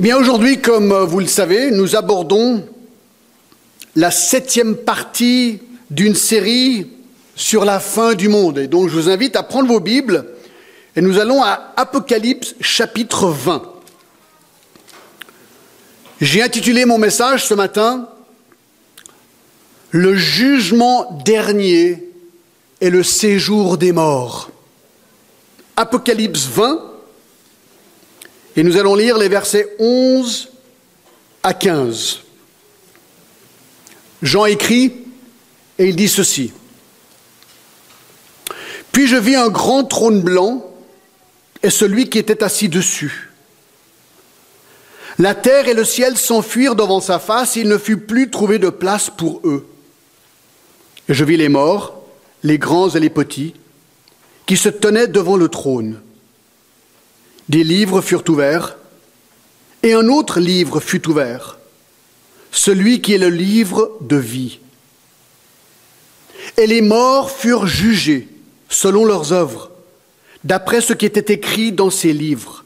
Eh bien aujourd'hui, comme vous le savez, nous abordons la septième partie d'une série sur la fin du monde. Et donc je vous invite à prendre vos Bibles et nous allons à Apocalypse chapitre 20. J'ai intitulé mon message ce matin Le jugement dernier et le séjour des morts. Apocalypse 20, et nous allons lire les versets 11 à 15. Jean écrit, et il dit ceci. Puis je vis un grand trône blanc et celui qui était assis dessus. La terre et le ciel s'enfuirent devant sa face, et il ne fut plus trouvé de place pour eux. Et je vis les morts, les grands et les petits, qui se tenaient devant le trône. Des livres furent ouverts, et un autre livre fut ouvert, celui qui est le livre de vie. Et les morts furent jugés selon leurs œuvres, d'après ce qui était écrit dans ces livres.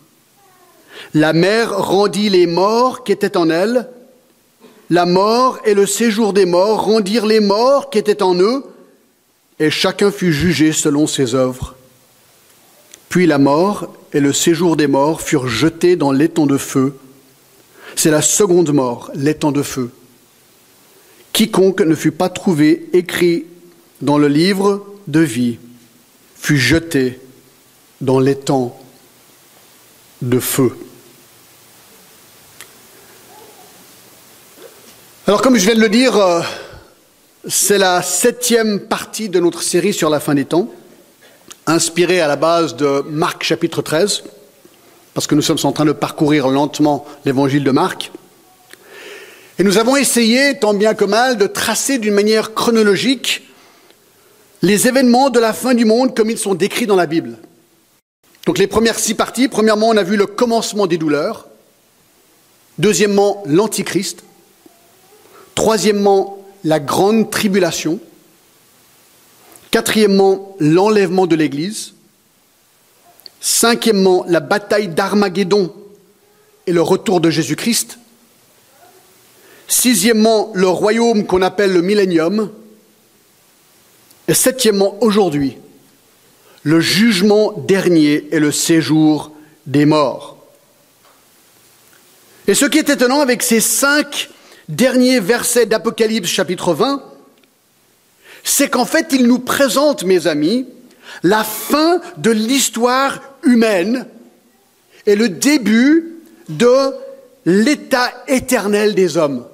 La mer rendit les morts qui étaient en elle, la mort et le séjour des morts rendirent les morts qui étaient en eux, et chacun fut jugé selon ses œuvres. Puis la mort et le séjour des morts furent jetés dans l'étang de feu. C'est la seconde mort, l'étang de feu. Quiconque ne fut pas trouvé écrit dans le livre de vie fut jeté dans l'étang de feu. Alors comme je viens de le dire, euh, c'est la septième partie de notre série sur la fin des temps, inspirée à la base de Marc chapitre 13, parce que nous sommes en train de parcourir lentement l'évangile de Marc. Et nous avons essayé, tant bien que mal, de tracer d'une manière chronologique les événements de la fin du monde comme ils sont décrits dans la Bible. Donc les premières six parties, premièrement, on a vu le commencement des douleurs. Deuxièmement, l'Antichrist. Troisièmement, la grande tribulation. Quatrièmement, l'enlèvement de l'Église. Cinquièmement, la bataille d'Armageddon et le retour de Jésus-Christ. Sixièmement, le royaume qu'on appelle le millénium. Et septièmement, aujourd'hui, le jugement dernier et le séjour des morts. Et ce qui est étonnant avec ces cinq derniers versets d'Apocalypse chapitre 20, c'est qu'en fait, il nous présente, mes amis, la fin de l'histoire humaine et le début de l'état éternel des hommes.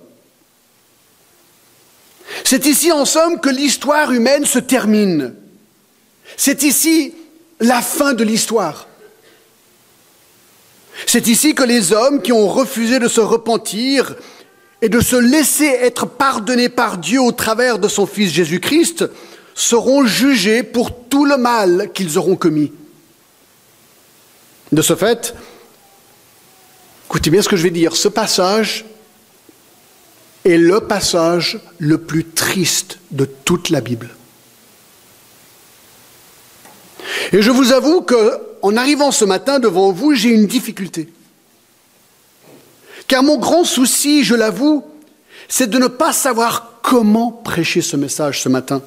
C'est ici, en somme, que l'histoire humaine se termine. C'est ici la fin de l'histoire. C'est ici que les hommes qui ont refusé de se repentir et de se laisser être pardonnés par Dieu au travers de son Fils Jésus-Christ seront jugés pour tout le mal qu'ils auront commis. De ce fait, écoutez bien ce que je vais dire, ce passage est le passage le plus triste de toute la Bible. Et je vous avoue qu'en arrivant ce matin devant vous, j'ai une difficulté. Car mon grand souci, je l'avoue, c'est de ne pas savoir comment prêcher ce message ce matin.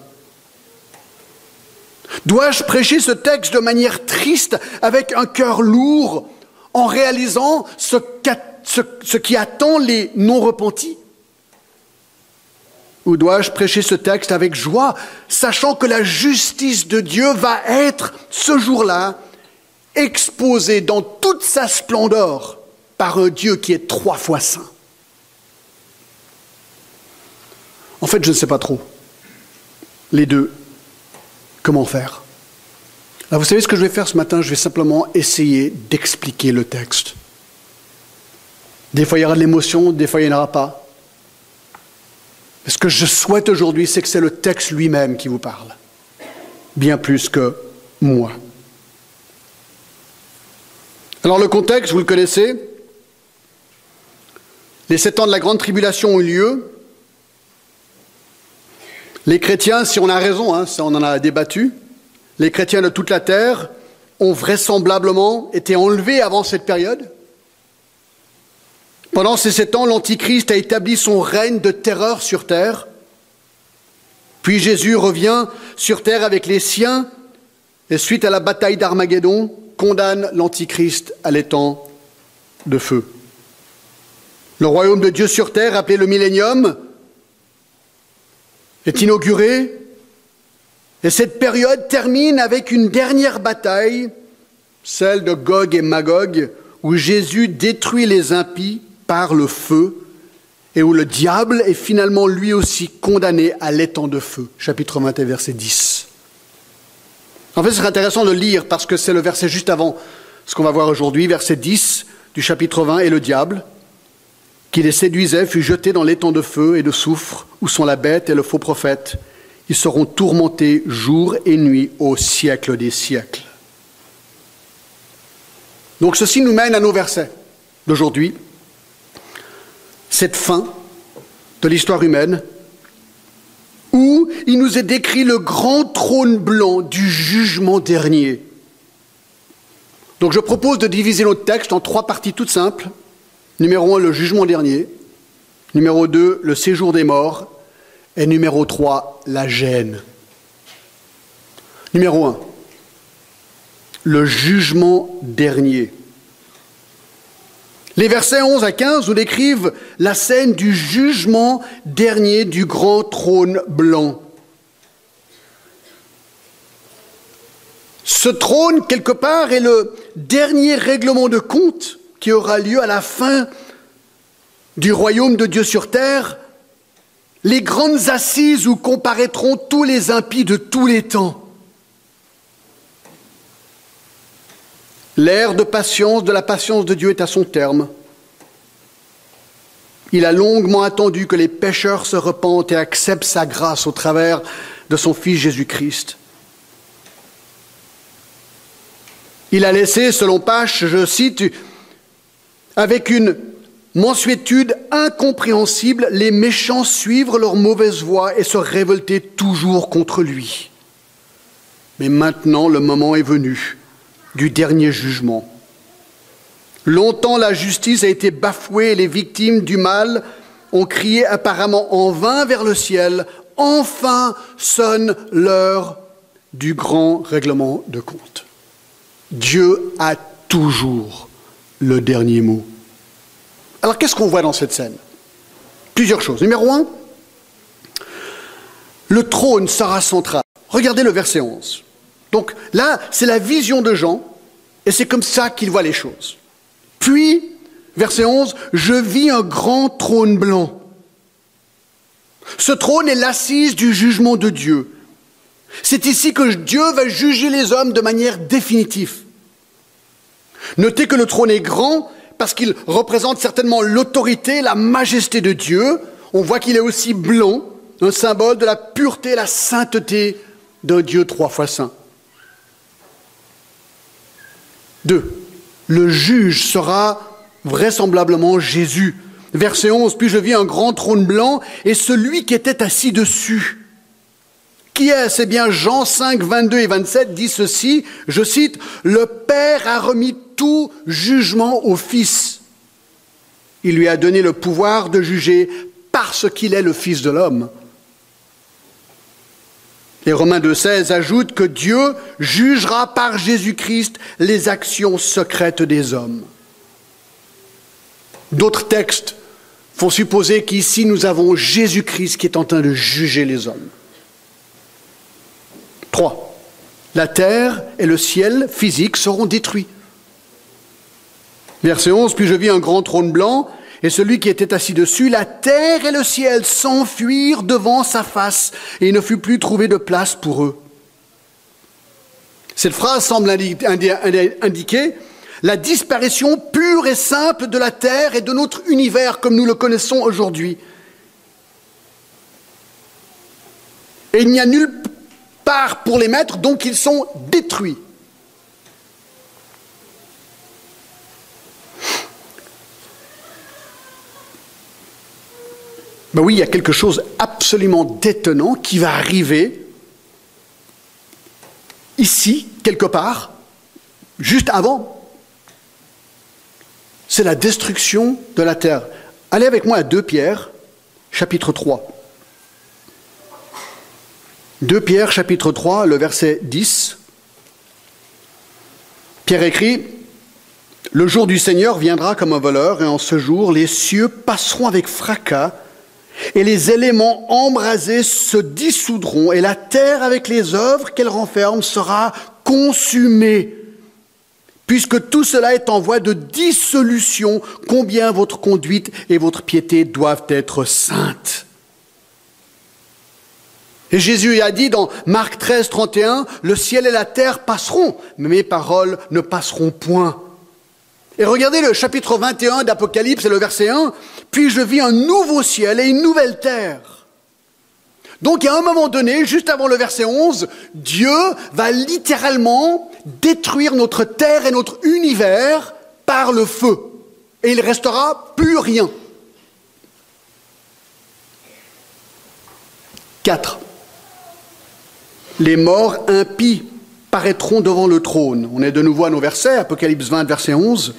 Dois-je prêcher ce texte de manière triste, avec un cœur lourd, en réalisant ce, qui attend les non-repentis? Ou dois-je prêcher ce texte avec joie, sachant que la justice de Dieu va être, ce jour-là, exposée dans toute sa splendeur? Par un Dieu qui est trois fois saint En fait, je ne sais pas trop. Les deux, comment faire? Alors vous savez ce que je vais faire ce matin? Je vais simplement essayer d'expliquer le texte. Des fois, il y aura de l'émotion, des fois, il n'y en aura pas. Ce que je souhaite aujourd'hui, c'est que c'est le texte lui-même qui vous parle, bien plus que moi. Alors le contexte, vous le connaissez? Les sept ans de la grande tribulation ont eu lieu. Les chrétiens, si on a raison, hein, ça on en a débattu, les chrétiens de toute la terre ont vraisemblablement été enlevés avant cette période. Pendant ces sept ans, l'Antichrist a établi son règne de terreur sur terre. Puis Jésus revient sur terre avec les siens et suite à la bataille d'Armageddon, condamne l'Antichrist à l'étang de feu. Le royaume de Dieu sur terre, appelé le millénium, est inauguré et cette période termine avec une dernière bataille, celle de Gog et Magog, où Jésus détruit les impies par le feu et où le diable est finalement lui aussi condamné à l'étang de feu. Chapitre 20 verset 10. En fait, ce serait intéressant de lire parce que c'est le verset juste avant ce qu'on va voir aujourd'hui, verset 10 du chapitre 20, et le diable, qui les séduisait, fut jeté dans l'étang de feu et de soufre, où sont la bête et le faux prophète. Ils seront tourmentés jour et nuit au siècle des siècles. Donc ceci nous mène à nos versets d'aujourd'hui. Cette fin de l'histoire humaine, où il nous est décrit le grand trône blanc du jugement dernier. Donc je propose de diviser notre texte en trois parties toutes simples. Numéro un, le jugement dernier. Numéro deux, le séjour des morts. Et numéro trois, la gêne. Numéro un, le jugement dernier. Les versets 11 à 15 nous décrivent la scène du jugement dernier du grand trône blanc. Ce trône, quelque part, est le dernier règlement de compte qui aura lieu à la fin du royaume de Dieu sur terre, les grandes assises où comparaîtront tous les impies de tous les temps. L'ère de patience, de la patience de Dieu est à son terme. Il a longuement attendu que les pécheurs se repentent et acceptent sa grâce au travers de son Fils Jésus-Christ. Il a laissé, selon Pache, je cite, avec une mansuétude incompréhensible, les méchants suivre leur mauvaise voie et se révolter toujours contre lui. Mais maintenant, le moment est venu du dernier jugement. Longtemps, la justice a été bafouée et les victimes du mal ont crié apparemment en vain vers le ciel. Enfin sonne l'heure du grand règlement de compte. Dieu a toujours le dernier mot. Alors qu'est-ce qu'on voit dans cette scène? Plusieurs choses. Numéro un, le trône sera central. Regardez le verset 11. Donc là, c'est la vision de Jean, et c'est comme ça qu'il voit les choses. Puis, verset 11, je vis un grand trône blanc. Ce trône est l'assise du jugement de Dieu. C'est ici que Dieu va juger les hommes de manière définitive. Notez que le trône est grand parce qu'il représente certainement l'autorité, la majesté de Dieu. On voit qu'il est aussi blanc, un symbole de la pureté et la sainteté d'un Dieu trois fois saint. Deux, le juge sera vraisemblablement Jésus. Verset 11, puis je vis un grand trône blanc et celui qui était assis dessus. Qui est C'est bien Jean 5, 22 et 27 dit ceci, je cite, Le Père a remis tout jugement au Fils. Il lui a donné le pouvoir de juger parce qu'il est le Fils de l'homme. Les Romains 2.16 ajoutent que Dieu jugera par Jésus-Christ les actions secrètes des hommes. D'autres textes font supposer qu'ici nous avons Jésus-Christ qui est en train de juger les hommes. 3. La terre et le ciel physique seront détruits. Verset 11, puis je vis un grand trône blanc et celui qui était assis dessus, la terre et le ciel s'enfuirent devant sa face, et il ne fut plus trouvé de place pour eux. Cette phrase semble indiquer la disparition pure et simple de la terre et de notre univers comme nous le connaissons aujourd'hui. Et il n'y a nulle part pour les mettre, donc ils sont détruits. Ben oui, il y a quelque chose absolument détonnant qui va arriver ici, quelque part, juste avant. c'est la destruction de la terre. Allez avec moi à 2 Pierre, chapitre 3. 2 Pierre, chapitre 3, le verset 10. Pierre écrit, Le jour du Seigneur viendra comme un voleur, et en ce jour les cieux passeront avec fracas, et les éléments embrasés se dissoudront, et la terre avec les œuvres qu'elle renferme sera consumée. Puisque tout cela est en voie de dissolution, combien votre conduite et votre piété doivent être saintes. Et Jésus a dit dans Marc 13, 31, le ciel et la terre passeront, mais mes paroles ne passeront point. Et regardez le chapitre 21 d'Apocalypse et le verset 1, puis je vis un nouveau ciel et une nouvelle terre. Donc à un moment donné, juste avant le verset 11, Dieu va littéralement détruire notre terre et notre univers par le feu. Et il restera plus rien. 4. Les morts impies paraîtront devant le trône. On est de nouveau à nos versets, Apocalypse 20, verset 11.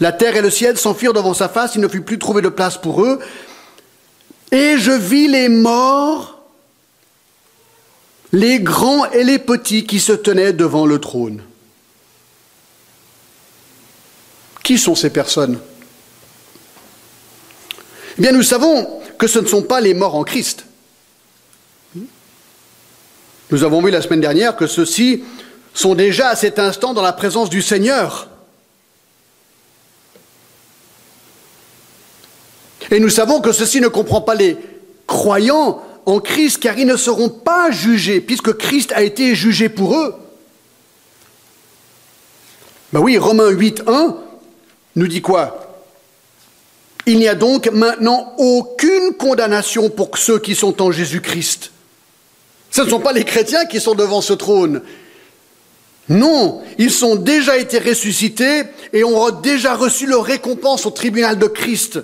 La terre et le ciel s'enfuirent devant sa face, il ne fut plus trouvé de place pour eux. Et je vis les morts, les grands et les petits qui se tenaient devant le trône. Qui sont ces personnes? Eh bien, nous savons que ce ne sont pas les morts en Christ. Nous avons vu la semaine dernière que ceux-ci sont déjà à cet instant dans la présence du Seigneur. Et nous savons que ceci ne comprend pas les croyants en Christ, car ils ne seront pas jugés, puisque Christ a été jugé pour eux. Ben oui, Romains 8, 1 nous dit quoi? Il n'y a donc maintenant aucune condamnation pour ceux qui sont en Jésus-Christ. Ce ne sont pas les chrétiens qui sont devant ce trône. Non, ils ont déjà été ressuscités et ont déjà reçu leur récompense au tribunal de Christ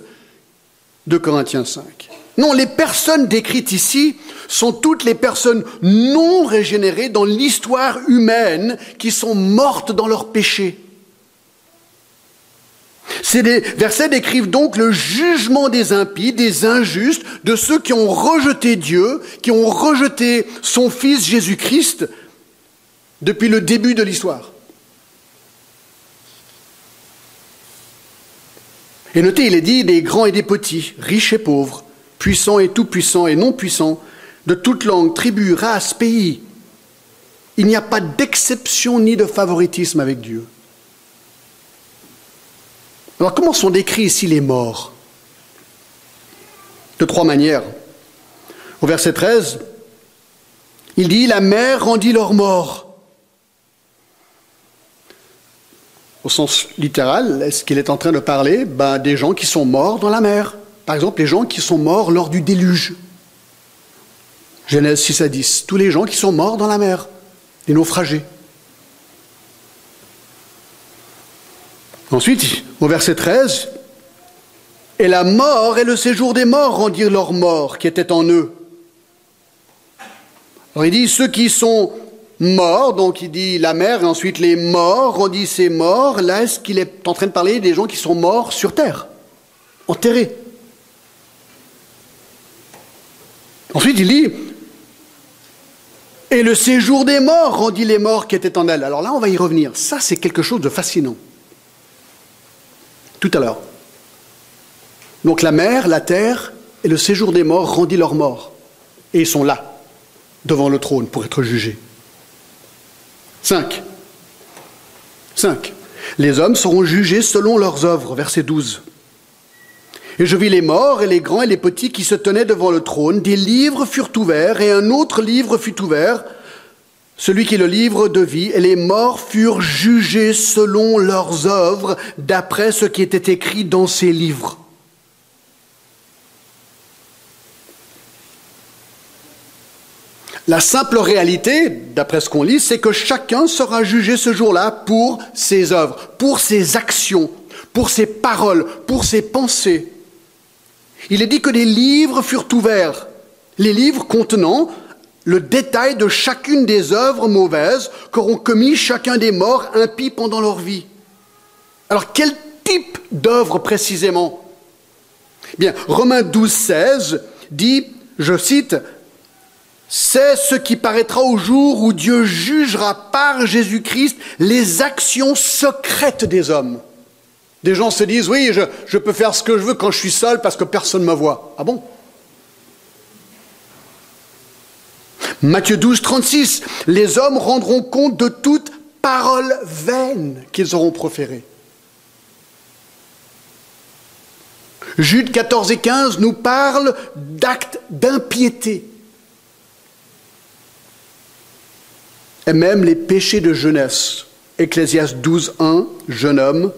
de Corinthiens 5. Non, les personnes décrites ici sont toutes les personnes non régénérées dans l'histoire humaine qui sont mortes dans leur péché. Ces versets décrivent donc le jugement des impies, des injustes, de ceux qui ont rejeté Dieu, qui ont rejeté son Fils Jésus-Christ depuis le début de l'histoire. Et notez, il est dit des grands et des petits, riches et pauvres, puissants et tout-puissants et non-puissants, de toute langue, tribu, race, pays. Il n'y a pas d'exception ni de favoritisme avec Dieu. Alors comment sont décrits ici les morts De trois manières. Au verset 13, il dit, la mer rendit leur mort. Au sens littéral, est-ce qu'il est en train de parler ben, des gens qui sont morts dans la mer? Par exemple, les gens qui sont morts lors du déluge. Genèse 6 à 10. Tous les gens qui sont morts dans la mer, les naufragés. Ensuite, au verset 13, Et la mort et le séjour des morts rendirent leur mort qui était en eux. Alors il dit, ceux qui sont morts, donc il dit la mer, et ensuite les morts, rendit ces morts, là est-ce qu'il est en train de parler des gens qui sont morts sur terre, enterrés? Ensuite il dit, et le séjour des morts rendit les morts qui étaient en elle. Alors là on va y revenir, ça c'est quelque chose de fascinant tout à l'heure. Donc la mer, la terre et le séjour des morts rendit leur mort. Et ils sont là, devant le trône, pour être jugés. 5. 5. Les hommes seront jugés selon leurs œuvres, verset 12. Et je vis les morts et les grands et les petits qui se tenaient devant le trône. Des livres furent ouverts et un autre livre fut ouvert, celui qui le livre de vie, et les morts furent jugés selon leurs œuvres, d'après ce qui était écrit dans ces livres. La simple réalité, d'après ce qu'on lit, c'est que chacun sera jugé ce jour-là pour ses œuvres, pour ses actions, pour ses paroles, pour ses pensées. Il est dit que des livres furent ouverts, les livres contenant le détail de chacune des œuvres mauvaises qu'auront commis chacun des morts impies pendant leur vie. Alors quel type d'œuvre précisément? Bien, Romains 12, 16 dit, je cite, c'est ce qui paraîtra au jour où Dieu jugera par Jésus-Christ les actions secrètes des hommes. Des gens se disent, oui, je, je, peux faire ce que je veux quand je suis seul parce que personne ne me voit. Ah bon? Matthieu 12, 36, les hommes rendront compte de toute parole vaine qu'ils auront proférée. Jude 14 et 15 nous parlent d'actes d'impiété. Et même les péchés de jeunesse. Ecclésias 12, 1, jeune homme,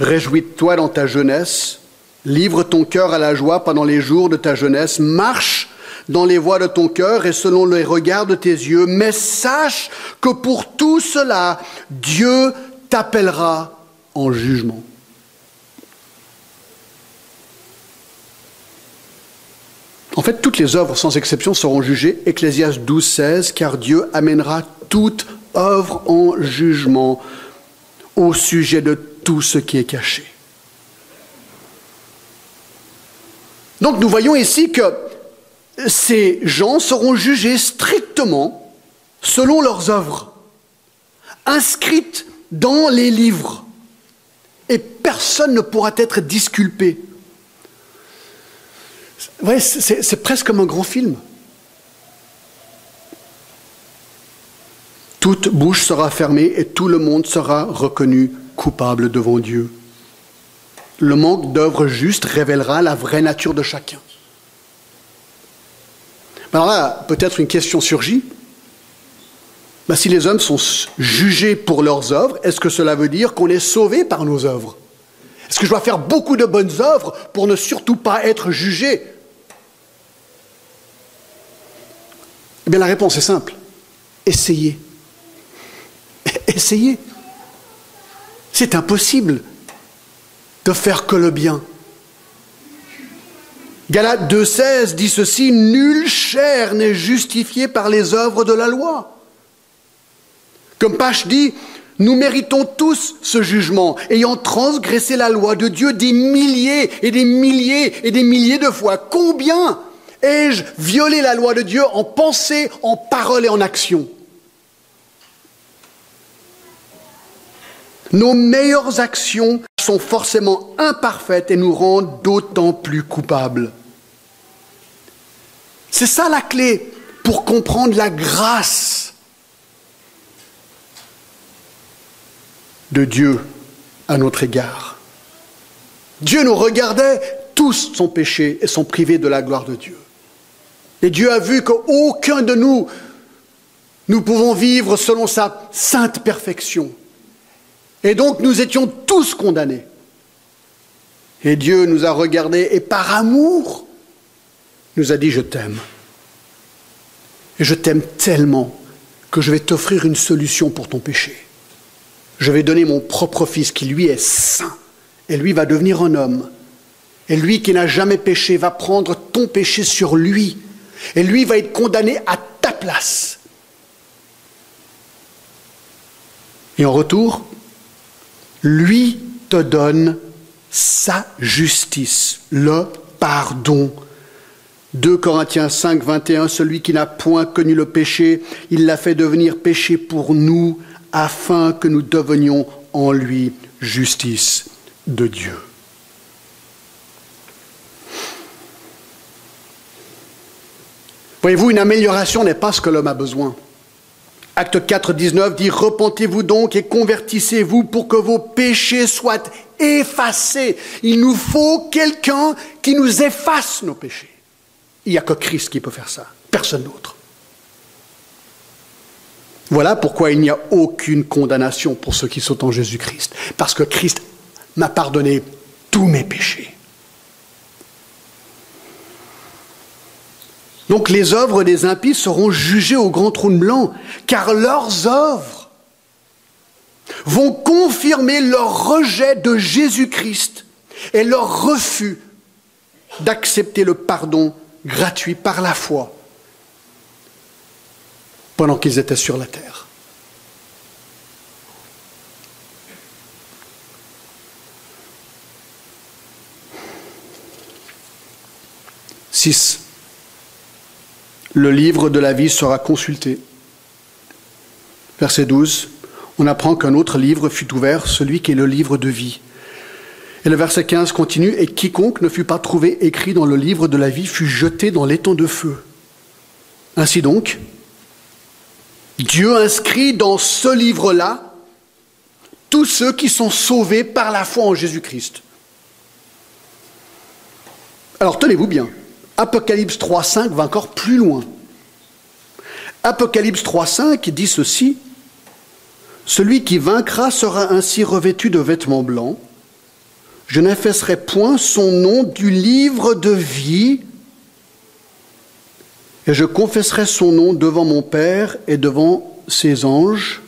réjouis-toi dans ta jeunesse, livre ton cœur à la joie pendant les jours de ta jeunesse, marche dans les voies de ton cœur et selon les regards de tes yeux, mais sache que pour tout cela, Dieu t'appellera en jugement. En fait, toutes les œuvres, sans exception, seront jugées, Ecclésias 12, 16, car Dieu amènera toute œuvre en jugement au sujet de tout ce qui est caché. Donc nous voyons ici que ces gens seront jugés strictement selon leurs œuvres, inscrites dans les livres, et personne ne pourra être disculpé c'est presque comme un grand film. Toute bouche sera fermée et tout le monde sera reconnu coupable devant Dieu. Le manque d'œuvres justes révélera la vraie nature de chacun. Alors là, peut-être une question surgit. Ben, si les hommes sont jugés pour leurs œuvres, est-ce que cela veut dire qu'on est sauvé par nos œuvres? Est-ce que je dois faire beaucoup de bonnes œuvres pour ne surtout pas être jugé? Eh bien, la réponse est simple. Essayez. Essayez. C'est impossible de faire que le bien. Galates 2.16 dit ceci, Nulle chair n'est justifiée par les œuvres de la loi. Comme Pache dit, nous méritons tous ce jugement, ayant transgressé la loi de Dieu des milliers et des milliers et des milliers de fois. Combien Ai-je violé la loi de Dieu en pensée, en parole et en action? Nos meilleures actions sont forcément imparfaites et nous rendent d'autant plus coupables. C'est ça la clé pour comprendre la grâce de Dieu à notre égard. Dieu nous regardait, tous sont péchés et sont privés de la gloire de Dieu. Et Dieu a vu qu'aucun de nous, nous pouvons vivre selon sa sainte perfection. Et donc nous étions tous condamnés. Et Dieu nous a regardés et par amour nous a dit je t'aime. Et je t'aime tellement que je vais t'offrir une solution pour ton péché. Je vais donner mon propre fils qui lui est saint. Et lui va devenir un homme. Et lui qui n'a jamais péché va prendre ton péché sur lui et lui va être condamné à ta place. Et en retour, lui te donne sa justice, le pardon. 2 Corinthiens 5, 21, celui qui n'a point connu le péché, il l'a fait devenir péché pour nous, afin que nous devenions en lui justice de Dieu. Voyez-vous, une amélioration n'est pas ce que l'homme a besoin. Acte 4, 19 dit Repentez-vous donc et convertissez-vous pour que vos péchés soient effacés. Il nous faut quelqu'un qui nous efface nos péchés. Il n'y a que Christ qui peut faire ça, personne d'autre. Voilà pourquoi il n'y a aucune condamnation pour ceux qui sont en Jésus-Christ. Parce que Christ m'a pardonné tous mes péchés. Donc les œuvres des impies seront jugées au grand trône blanc, car leurs œuvres vont confirmer leur rejet de Jésus-Christ et leur refus d'accepter le pardon gratuit par la foi pendant qu'ils étaient sur la terre. Six. Le livre de la vie sera consulté. Verset 12. On apprend qu'un autre livre fut ouvert, celui qui est le livre de vie. Et le verset 15 continue, et quiconque ne fut pas trouvé écrit dans le livre de la vie fut jeté dans l'étang de feu. Ainsi donc, Dieu inscrit dans ce livre-là tous ceux qui sont sauvés par la foi en Jésus-Christ. Alors tenez-vous bien, Apocalypse 3.5 va encore plus loin. Apocalypse 3.5 dit ceci, Celui qui vaincra sera ainsi revêtu de vêtements blancs, je n'effacerai point son nom du livre de vie, et je confesserai son nom devant mon Père et devant ses anges.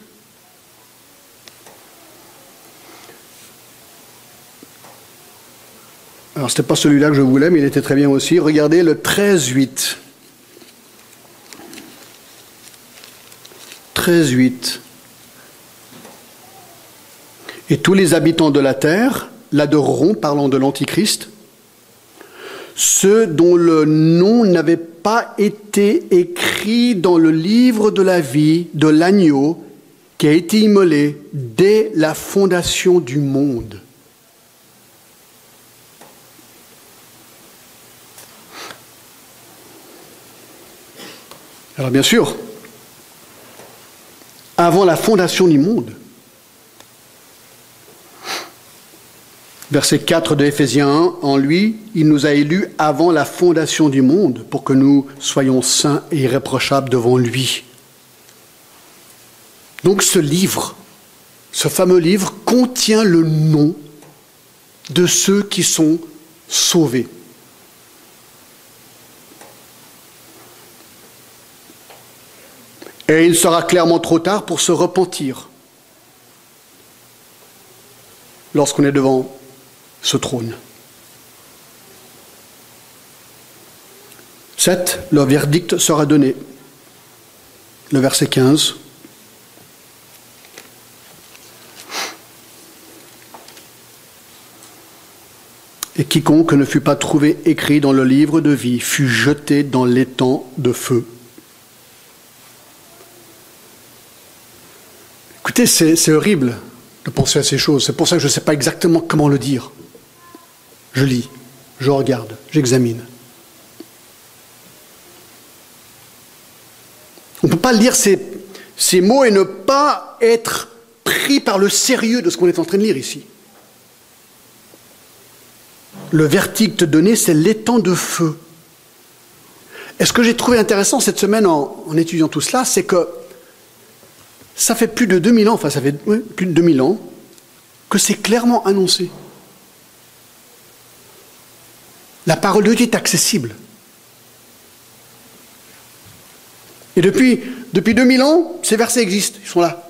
Alors, ce n'était pas celui-là que je voulais, mais il était très bien aussi. Regardez le 13-8. 13-8. Et tous les habitants de la terre l'adoreront, parlant de l'Antichrist, ceux dont le nom n'avait pas été écrit dans le livre de la vie de l'agneau qui a été immolé dès la fondation du monde. Alors bien sûr, avant la fondation du monde, Verset 4 de Éphésiens 1, en lui, il nous a élus avant la fondation du monde pour que nous soyons saints et irréprochables devant lui. Donc ce livre, ce fameux livre, contient le nom de ceux qui sont sauvés. Et il sera clairement trop tard pour se repentir lorsqu'on est devant ce trône. 7. Le verdict sera donné. Le verset 15. Et quiconque ne fut pas trouvé écrit dans le livre de vie fut jeté dans l'étang de feu. Écoutez, c'est horrible de penser à ces choses. C'est pour ça que je ne sais pas exactement comment le dire. Je lis, je regarde, j'examine. On ne peut pas lire ces, mots et ne pas être pris par le sérieux de ce qu'on est en train de lire ici. Le verdict donné, c'est l'étang de feu. Et ce que j'ai trouvé intéressant cette semaine en étudiant tout cela, c'est que ça fait plus de 2000 ans, enfin ça fait plus de 2000 ans, que c'est clairement annoncé. La parole de Dieu est accessible. Et depuis, depuis 2000 ans, ces versets existent, ils sont là.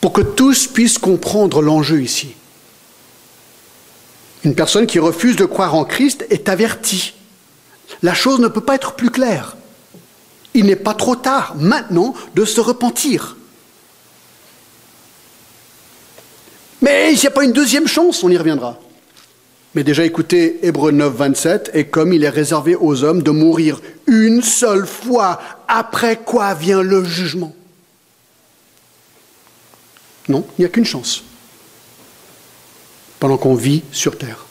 Pour que tous puissent comprendre l'enjeu ici. Une personne qui refuse de croire en Christ est avertie. La chose ne peut pas être plus claire. Il n'est pas trop tard maintenant de se repentir. Mais il n'y a pas une deuxième chance, on y reviendra. Mais déjà écoutez Hébreu 9, 27, et comme il est réservé aux hommes de mourir une seule fois, après quoi vient le jugement? Non, il n'y a qu'une chance, pendant qu'on vit sur terre.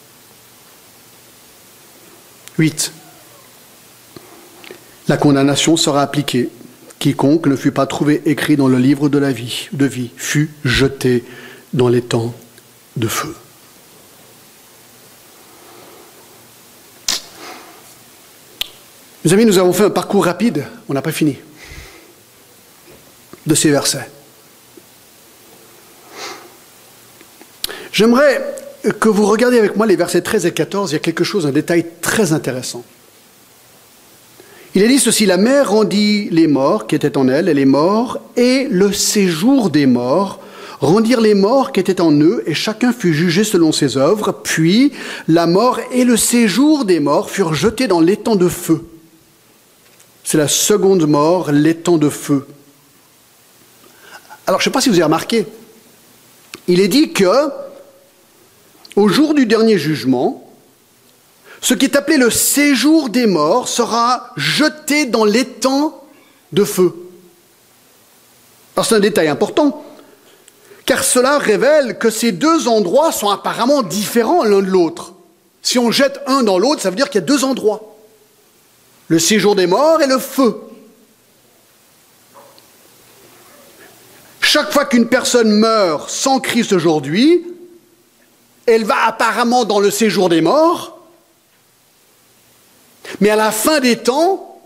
8. La condamnation sera appliquée. Quiconque ne fut pas trouvé écrit dans le livre de la vie, de vie fut jeté dans les temps de feu. Mes amis, nous avons fait un parcours rapide, on n'a pas fini, de ces versets. J'aimerais que vous regardiez avec moi les versets 13 et 14, il y a quelque chose, un détail très intéressant. Il est dit ceci, la mer rendit les morts qui étaient en elle, et les morts, et le séjour des morts rendirent les morts qui étaient en eux, et chacun fut jugé selon ses œuvres, puis la mort et le séjour des morts furent jetés dans l'étang de feu. C'est la seconde mort, l'étang de feu. Alors je ne sais pas si vous avez remarqué, il est dit que au jour du dernier jugement, ce qui est appelé le séjour des morts sera jeté dans l'étang de feu. C'est un détail important, car cela révèle que ces deux endroits sont apparemment différents l'un de l'autre. Si on jette un dans l'autre, ça veut dire qu'il y a deux endroits. Le séjour des morts et le feu. Chaque fois qu'une personne meurt sans Christ aujourd'hui, elle va apparemment dans le séjour des morts, mais à la fin des temps,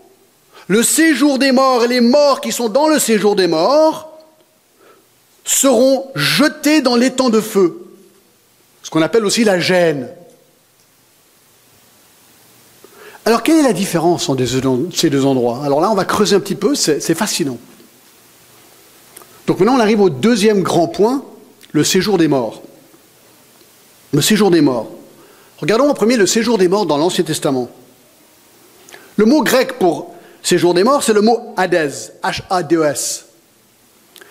le séjour des morts et les morts qui sont dans le séjour des morts seront jetés dans l'étang de feu, ce qu'on appelle aussi la gêne. Alors quelle est la différence entre ces deux endroits? Alors là, on va creuser un petit peu, c'est fascinant. Donc maintenant, on arrive au deuxième grand point, le séjour des morts. Le séjour des morts. Regardons en premier le séjour des morts dans l'Ancien Testament. Le mot grec pour séjour des morts, c'est le mot Hadès, H-A-D-E-S.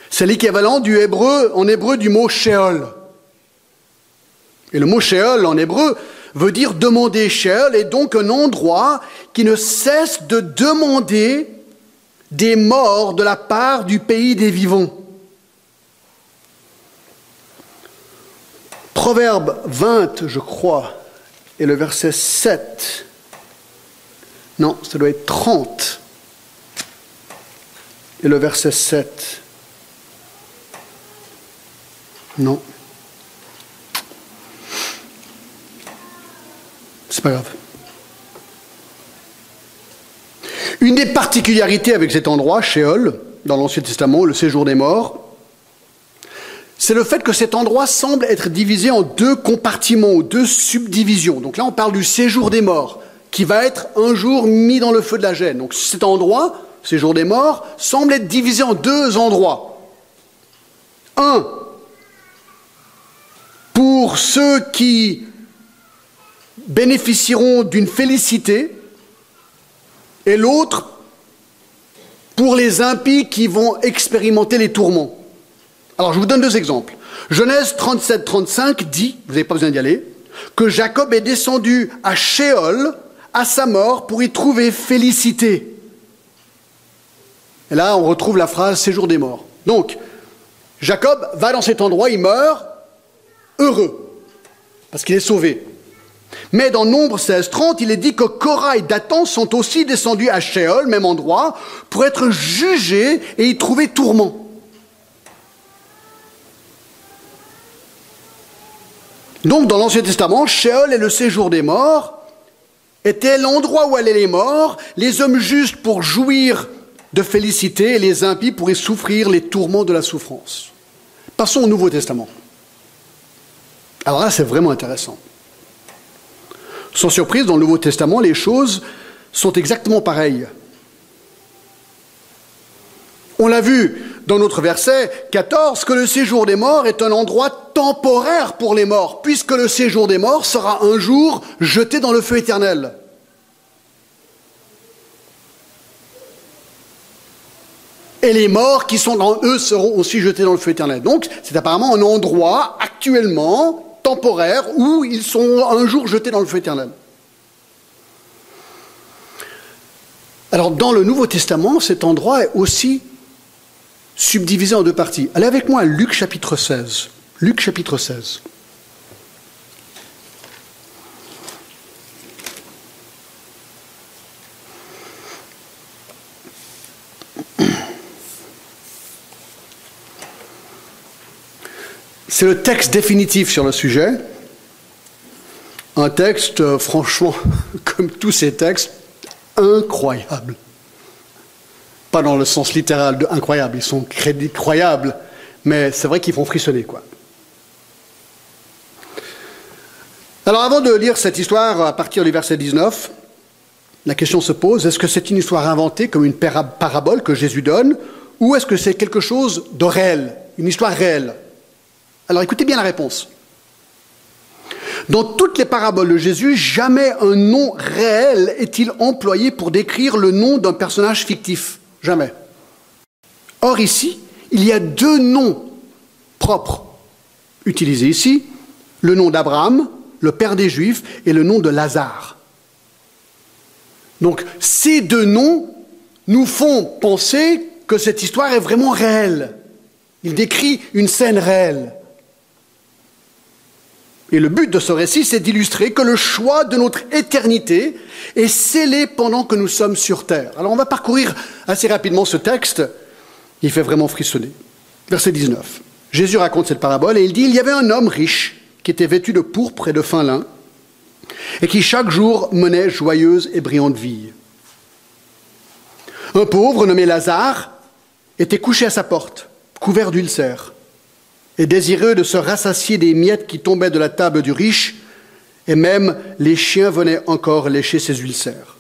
C'est l'équivalent du hébreu, en hébreu du mot Sheol. Et le mot Sheol en hébreu veut dire demander. Sheol est donc un endroit qui ne cesse de demander des morts de la part du pays des vivants. Proverbe 20, je crois, et le verset 7. Non, ça doit être 30. Et le verset 7. Non. C'est pas grave. Une des particularités avec cet endroit, Sheol, dans l'Ancien Testament, le séjour des morts, c'est le fait que cet endroit semble être divisé en deux compartiments deux subdivisions. Donc là, on parle du séjour des morts, qui va être un jour mis dans le feu de la gêne. Donc cet endroit, séjour des morts, semble être divisé en deux endroits. Un, pour ceux qui bénéficieront d'une félicité, et l'autre pour les impies qui vont expérimenter les tourments. Alors je vous donne deux exemples. Genèse 37, 35 dit, vous n'avez pas besoin d'y aller, que Jacob est descendu à Sheol à sa mort pour y trouver félicité. Et là, on retrouve la phrase séjour des morts. Donc, Jacob va dans cet endroit, il meurt heureux, parce qu'il est sauvé. Mais dans Nombre 16, 30, il est dit que Korah et Dathan sont aussi descendus à Sheol, même endroit, pour être jugés et y trouver tourment. Donc, dans l'Ancien Testament, Sheol est le séjour des morts, était l'endroit où allaient les morts, les hommes justes pour jouir de félicité et les impies pour y souffrir les tourments de la souffrance. Passons au Nouveau Testament. Alors là, c'est vraiment intéressant. Sans surprise, dans le Nouveau Testament, les choses sont exactement pareilles. On l'a vu dans notre verset 14 que le séjour des morts est un endroit temporaire pour les morts, puisque le séjour des morts sera un jour jeté dans le feu éternel. Et les morts qui sont dans eux seront aussi jetés dans le feu éternel. Donc c'est apparemment un endroit actuellement temporaire où ils sont un jour jetés dans le feu éternel. Alors dans le Nouveau Testament, cet endroit est aussi subdivisé en deux parties. Allez avec moi à Luc chapitre 16. Luc chapitre 16. C'est le texte définitif sur le sujet. Un texte, euh, franchement, comme tous ces textes, incroyable pas dans le sens littéral de incroyable, ils sont croyables, mais c'est vrai qu'ils font frissonner, quoi. Alors avant de lire cette histoire à partir du verset 19, la question se pose, est-ce que c'est une histoire inventée comme une parabole que Jésus donne, ou est-ce que c'est quelque chose de réel, une histoire réelle? Alors écoutez bien la réponse. Dans toutes les paraboles de Jésus, jamais un nom réel est-il employé pour décrire le nom d'un personnage fictif. Or ici, il y a deux noms propres utilisés ici le nom d'Abraham, le père des Juifs, et le nom de Lazare. Donc ces deux noms nous font penser que cette histoire est vraiment réelle. Il décrit une scène réelle. Et le but de ce récit, c'est d'illustrer que le choix de notre éternité est scellé pendant que nous sommes sur terre. Alors on va parcourir assez rapidement ce texte. Il fait vraiment frissonner. Verset 19. Jésus raconte cette parabole et il dit, il y avait un homme riche qui était vêtu de pourpre et de fin lin et qui chaque jour menait joyeuse et brillante vie. Un pauvre nommé Lazare était couché à sa porte, couvert d'ulcères et désireux de se rassasier des miettes qui tombaient de la table du riche, et même les chiens venaient encore lécher ses ulcères.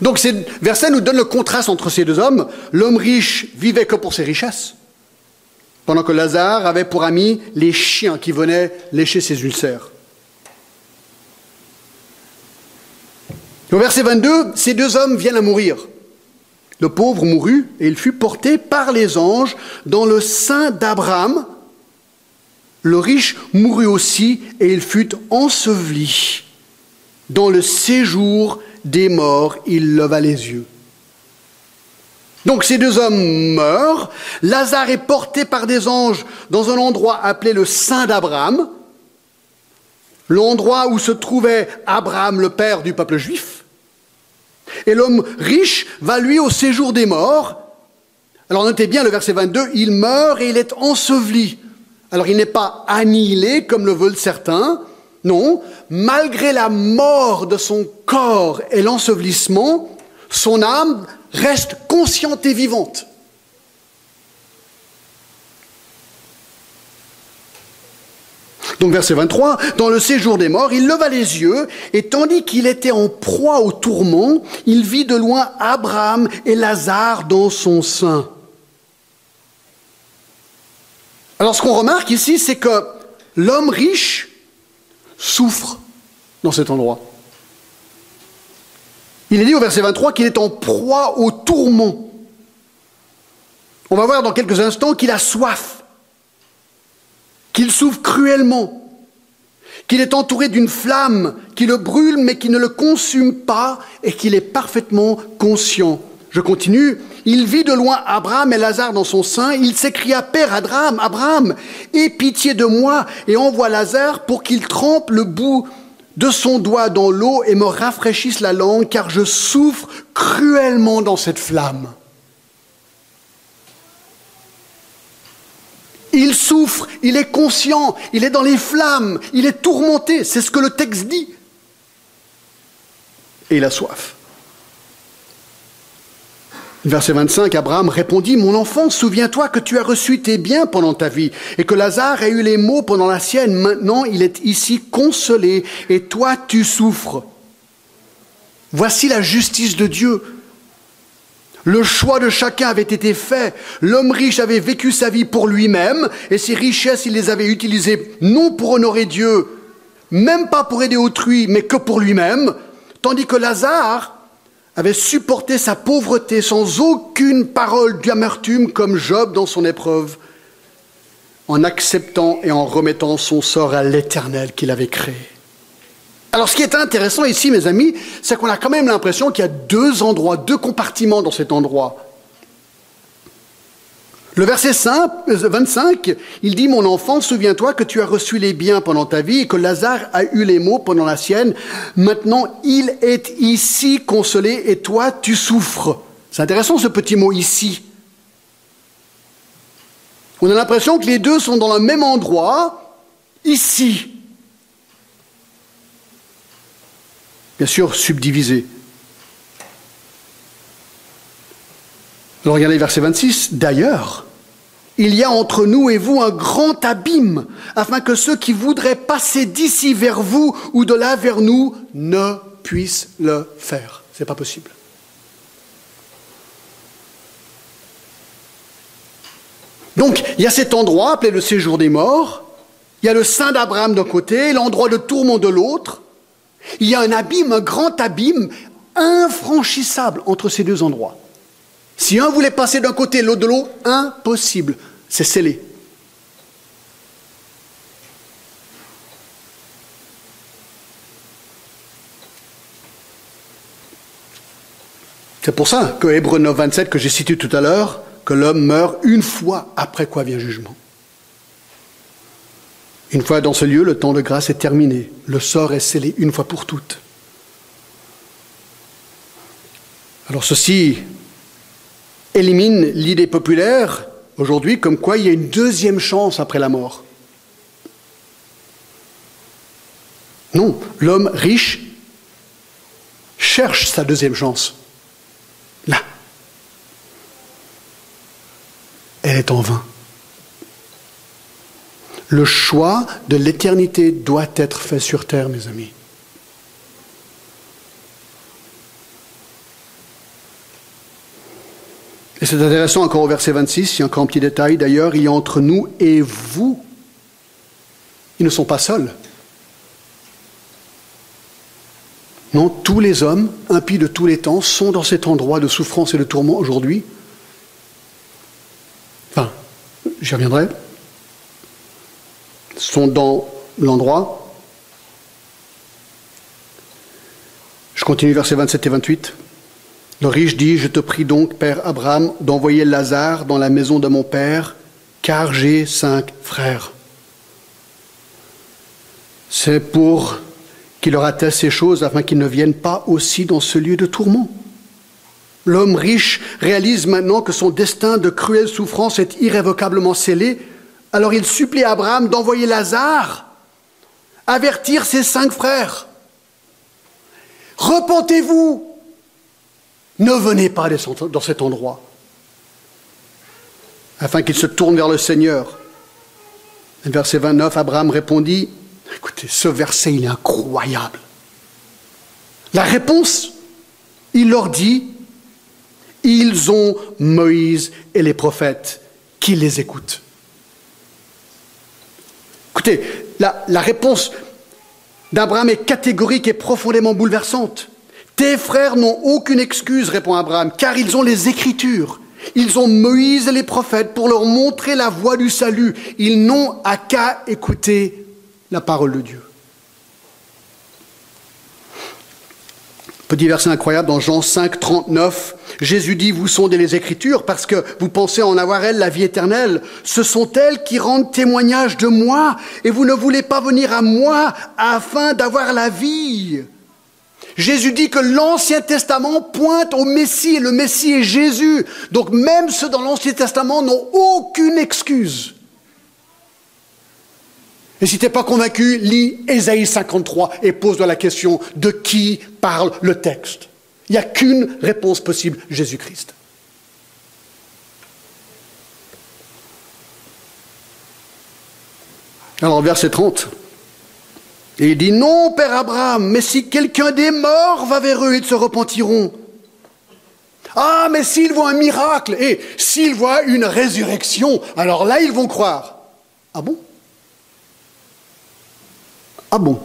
Donc ces versets nous donnent le contraste entre ces deux hommes. L'homme riche vivait que pour ses richesses, pendant que Lazare avait pour amis les chiens qui venaient lécher ses ulcères. Au verset 22, ces deux hommes viennent à mourir. Le pauvre mourut et il fut porté par les anges dans le sein d'Abraham. Le riche mourut aussi et il fut enseveli. Dans le séjour des morts, il leva les yeux. Donc ces deux hommes meurent. Lazare est porté par des anges dans un endroit appelé le sein d'Abraham, l'endroit où se trouvait Abraham, le père du peuple juif. Et l'homme riche va lui au séjour des morts. Alors notez bien le verset 22, il meurt et il est enseveli. Alors il n'est pas annihilé comme le veulent certains, non, malgré la mort de son corps et l'ensevelissement, son âme reste consciente et vivante. Donc verset 23, dans le séjour des morts, il leva les yeux, et tandis qu'il était en proie au tourment, il vit de loin Abraham et Lazare dans son sein. Alors ce qu'on remarque ici, c'est que l'homme riche souffre dans cet endroit. Il est dit au verset 23 qu'il est en proie au tourment. On va voir dans quelques instants qu'il a soif qu'il souffre cruellement, qu'il est entouré d'une flamme qui le brûle mais qui ne le consume pas et qu'il est parfaitement conscient. Je continue. Il vit de loin Abraham et Lazare dans son sein. Il s'écria, Père Abraham, Abraham, aie pitié de moi et envoie Lazare pour qu'il trempe le bout de son doigt dans l'eau et me rafraîchisse la langue, car je souffre cruellement dans cette flamme. Il souffre, il est conscient, il est dans les flammes, il est tourmenté, c'est ce que le texte dit. Et il a soif. Verset 25, Abraham répondit, Mon enfant, souviens-toi que tu as reçu tes biens pendant ta vie, et que Lazare a eu les maux pendant la sienne. Maintenant, il est ici consolé, et toi, tu souffres. Voici la justice de Dieu. Le choix de chacun avait été fait. L'homme riche avait vécu sa vie pour lui-même et ses richesses, il les avait utilisées non pour honorer Dieu, même pas pour aider autrui, mais que pour lui-même, tandis que Lazare avait supporté sa pauvreté sans aucune parole d'amertume comme Job dans son épreuve, en acceptant et en remettant son sort à l'Éternel qu'il avait créé. Alors ce qui est intéressant ici, mes amis, c'est qu'on a quand même l'impression qu'il y a deux endroits, deux compartiments dans cet endroit. Le verset 25, euh, il dit, Mon enfant, souviens-toi que tu as reçu les biens pendant ta vie et que Lazare a eu les maux pendant la sienne. Maintenant, il est ici consolé et toi, tu souffres. C'est intéressant ce petit mot ici. On a l'impression que les deux sont dans le même endroit, ici. Bien sûr subdivisé. Alors regardez verset 26. D'ailleurs, il y a entre nous et vous un grand abîme, afin que ceux qui voudraient passer d'ici vers vous ou de là vers nous ne puissent le faire. Ce n'est pas possible. Donc, il y a cet endroit appelé le séjour des morts, il y a le sein d'Abraham d'un côté, l'endroit de tourment de l'autre, il y a un abîme, un grand abîme infranchissable entre ces deux endroits. Si un voulait passer d'un côté, l'autre de l'autre, impossible. C'est scellé. C'est pour ça que Hébreu 9, 27, que j'ai cité tout à l'heure, que l'homme meurt une fois après quoi vient jugement. Une fois dans ce lieu, le temps de grâce est terminé. Le sort est scellé une fois pour toutes. Alors ceci élimine l'idée populaire aujourd'hui comme quoi il y a une deuxième chance après la mort. Non, l'homme riche cherche sa deuxième chance. Là. Elle est en vain. Le choix de l'éternité doit être fait sur terre, mes amis. Et c'est intéressant encore au verset 26, il y a encore un petit détail d'ailleurs, il y a entre nous et vous. Ils ne sont pas seuls. Non, tous les hommes, impies de tous les temps, sont dans cet endroit de souffrance et de tourment aujourd'hui. Enfin, j'y reviendrai. Sont dans l'endroit. Je continue verset 27 et 28. Le riche dit, je te prie donc, Père Abraham, d'envoyer Lazare dans la maison de mon Père, car j'ai cinq frères. C'est pour qu'il leur atteste ces choses afin qu'ils ne viennent pas aussi dans ce lieu de tourment. L'homme riche réalise maintenant que son destin de cruelle souffrance est irrévocablement scellé, alors il supplie Abraham d'envoyer Lazare, avertir ses cinq frères. Repentez-vous, ne venez pas dans cet endroit, afin qu'ils se tournent vers le Seigneur. Verset 29, Abraham répondit, Écoutez, ce verset, il est incroyable. La réponse, il leur dit, ils ont Moïse et les prophètes qui les écoutent. Écoutez, la, réponse d'Abraham est catégorique et profondément bouleversante. Tes frères n'ont aucune excuse, répond Abraham, car ils ont les Écritures. Ils ont Moïse et les prophètes pour leur montrer la voie du salut. Ils n'ont à qu'à écouter la parole de Dieu. Petit verset incroyable dans Jean 5, 39. Jésus dit, vous sondez les Écritures parce que vous pensez en avoir elles la vie éternelle. Ce sont elles qui rendent témoignage de moi et vous ne voulez pas venir à moi afin d'avoir la vie. Jésus dit que l'Ancien Testament pointe au Messie et le Messie est Jésus. Donc même ceux dans l'Ancien Testament n'ont aucune excuse. Et si tu n'es pas convaincu, lis Ésaïe 53 et pose-toi la question de qui parle le texte? Il n'y a qu'une réponse possible, Jésus-Christ. Alors, verset 30. Et il dit, non, Père Abraham, mais si quelqu'un des morts va vers eux, ils se repentiront. Ah, mais s'ils voient un miracle, et s'ils voient une résurrection, alors là, ils vont croire. Ah bon? Ah bon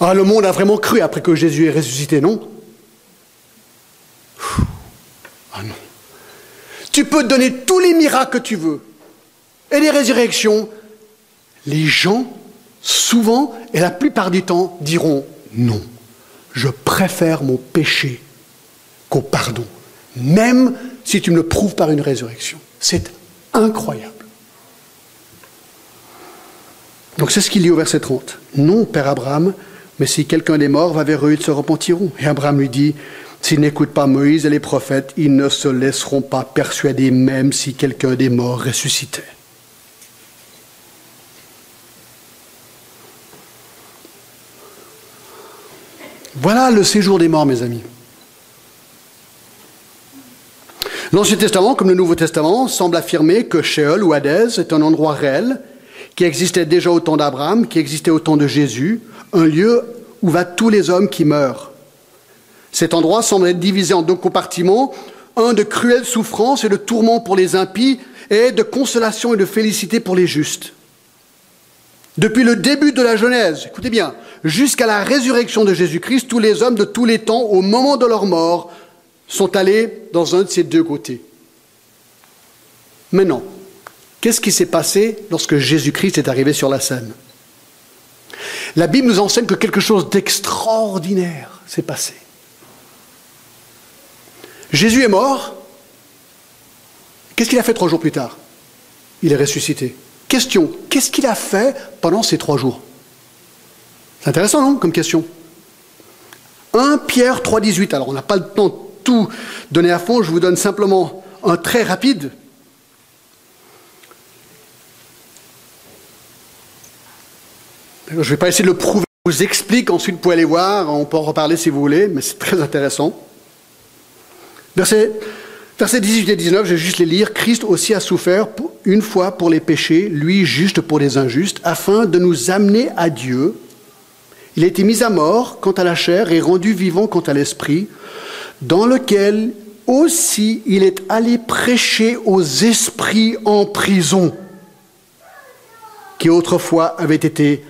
Ah, le monde a vraiment cru après que Jésus est ressuscité, non Ah non. Tu peux donner tous les miracles que tu veux et les résurrections. Les gens, souvent et la plupart du temps, diront non. Je préfère mon péché qu'au pardon, même si tu me le prouves par une résurrection. C'est incroyable. Donc c'est ce qu'il dit au verset 30. Non, Père Abraham, mais si quelqu'un des morts va vers eux, ils se repentiront. Et Abraham lui dit, s'ils n'écoutent pas Moïse et les prophètes, ils ne se laisseront pas persuader même si quelqu'un des morts ressuscitait. Voilà le séjour des morts, mes amis. L'Ancien Testament, comme le Nouveau Testament, semble affirmer que Sheol ou Hadès est un endroit réel qui existait déjà au temps d'Abraham, qui existait au temps de Jésus, un lieu où va tous les hommes qui meurent. Cet endroit semble être divisé en deux compartiments, un de cruelles souffrances et de tourments pour les impies, et de consolation et de félicité pour les justes. Depuis le début de la Genèse, écoutez bien, jusqu'à la résurrection de Jésus-Christ, tous les hommes de tous les temps, au moment de leur mort, sont allés dans un de ces deux côtés. Maintenant, Qu'est-ce qui s'est passé lorsque Jésus-Christ est arrivé sur la scène? La Bible nous enseigne que quelque chose d'extraordinaire s'est passé. Jésus est mort. Qu'est-ce qu'il a fait trois jours plus tard? Il est ressuscité. Question, qu'est-ce qu'il a fait pendant ces trois jours? C'est intéressant, non, comme question? 1 Pierre 3,18. Alors, on n'a pas le temps de tout donner à fond, je vous donne simplement un très rapide. Je ne vais pas essayer de le prouver, je vous explique, ensuite vous pouvez aller voir, on peut en reparler si vous voulez, mais c'est très intéressant. Verset, verset 18 et 19, je vais juste les lire. Christ aussi a souffert une fois pour les péchés, lui juste pour les injustes, afin de nous amener à Dieu. Il a été mis à mort quant à la chair et rendu vivant quant à l'esprit, dans lequel aussi il est allé prêcher aux esprits en prison, qui autrefois avaient été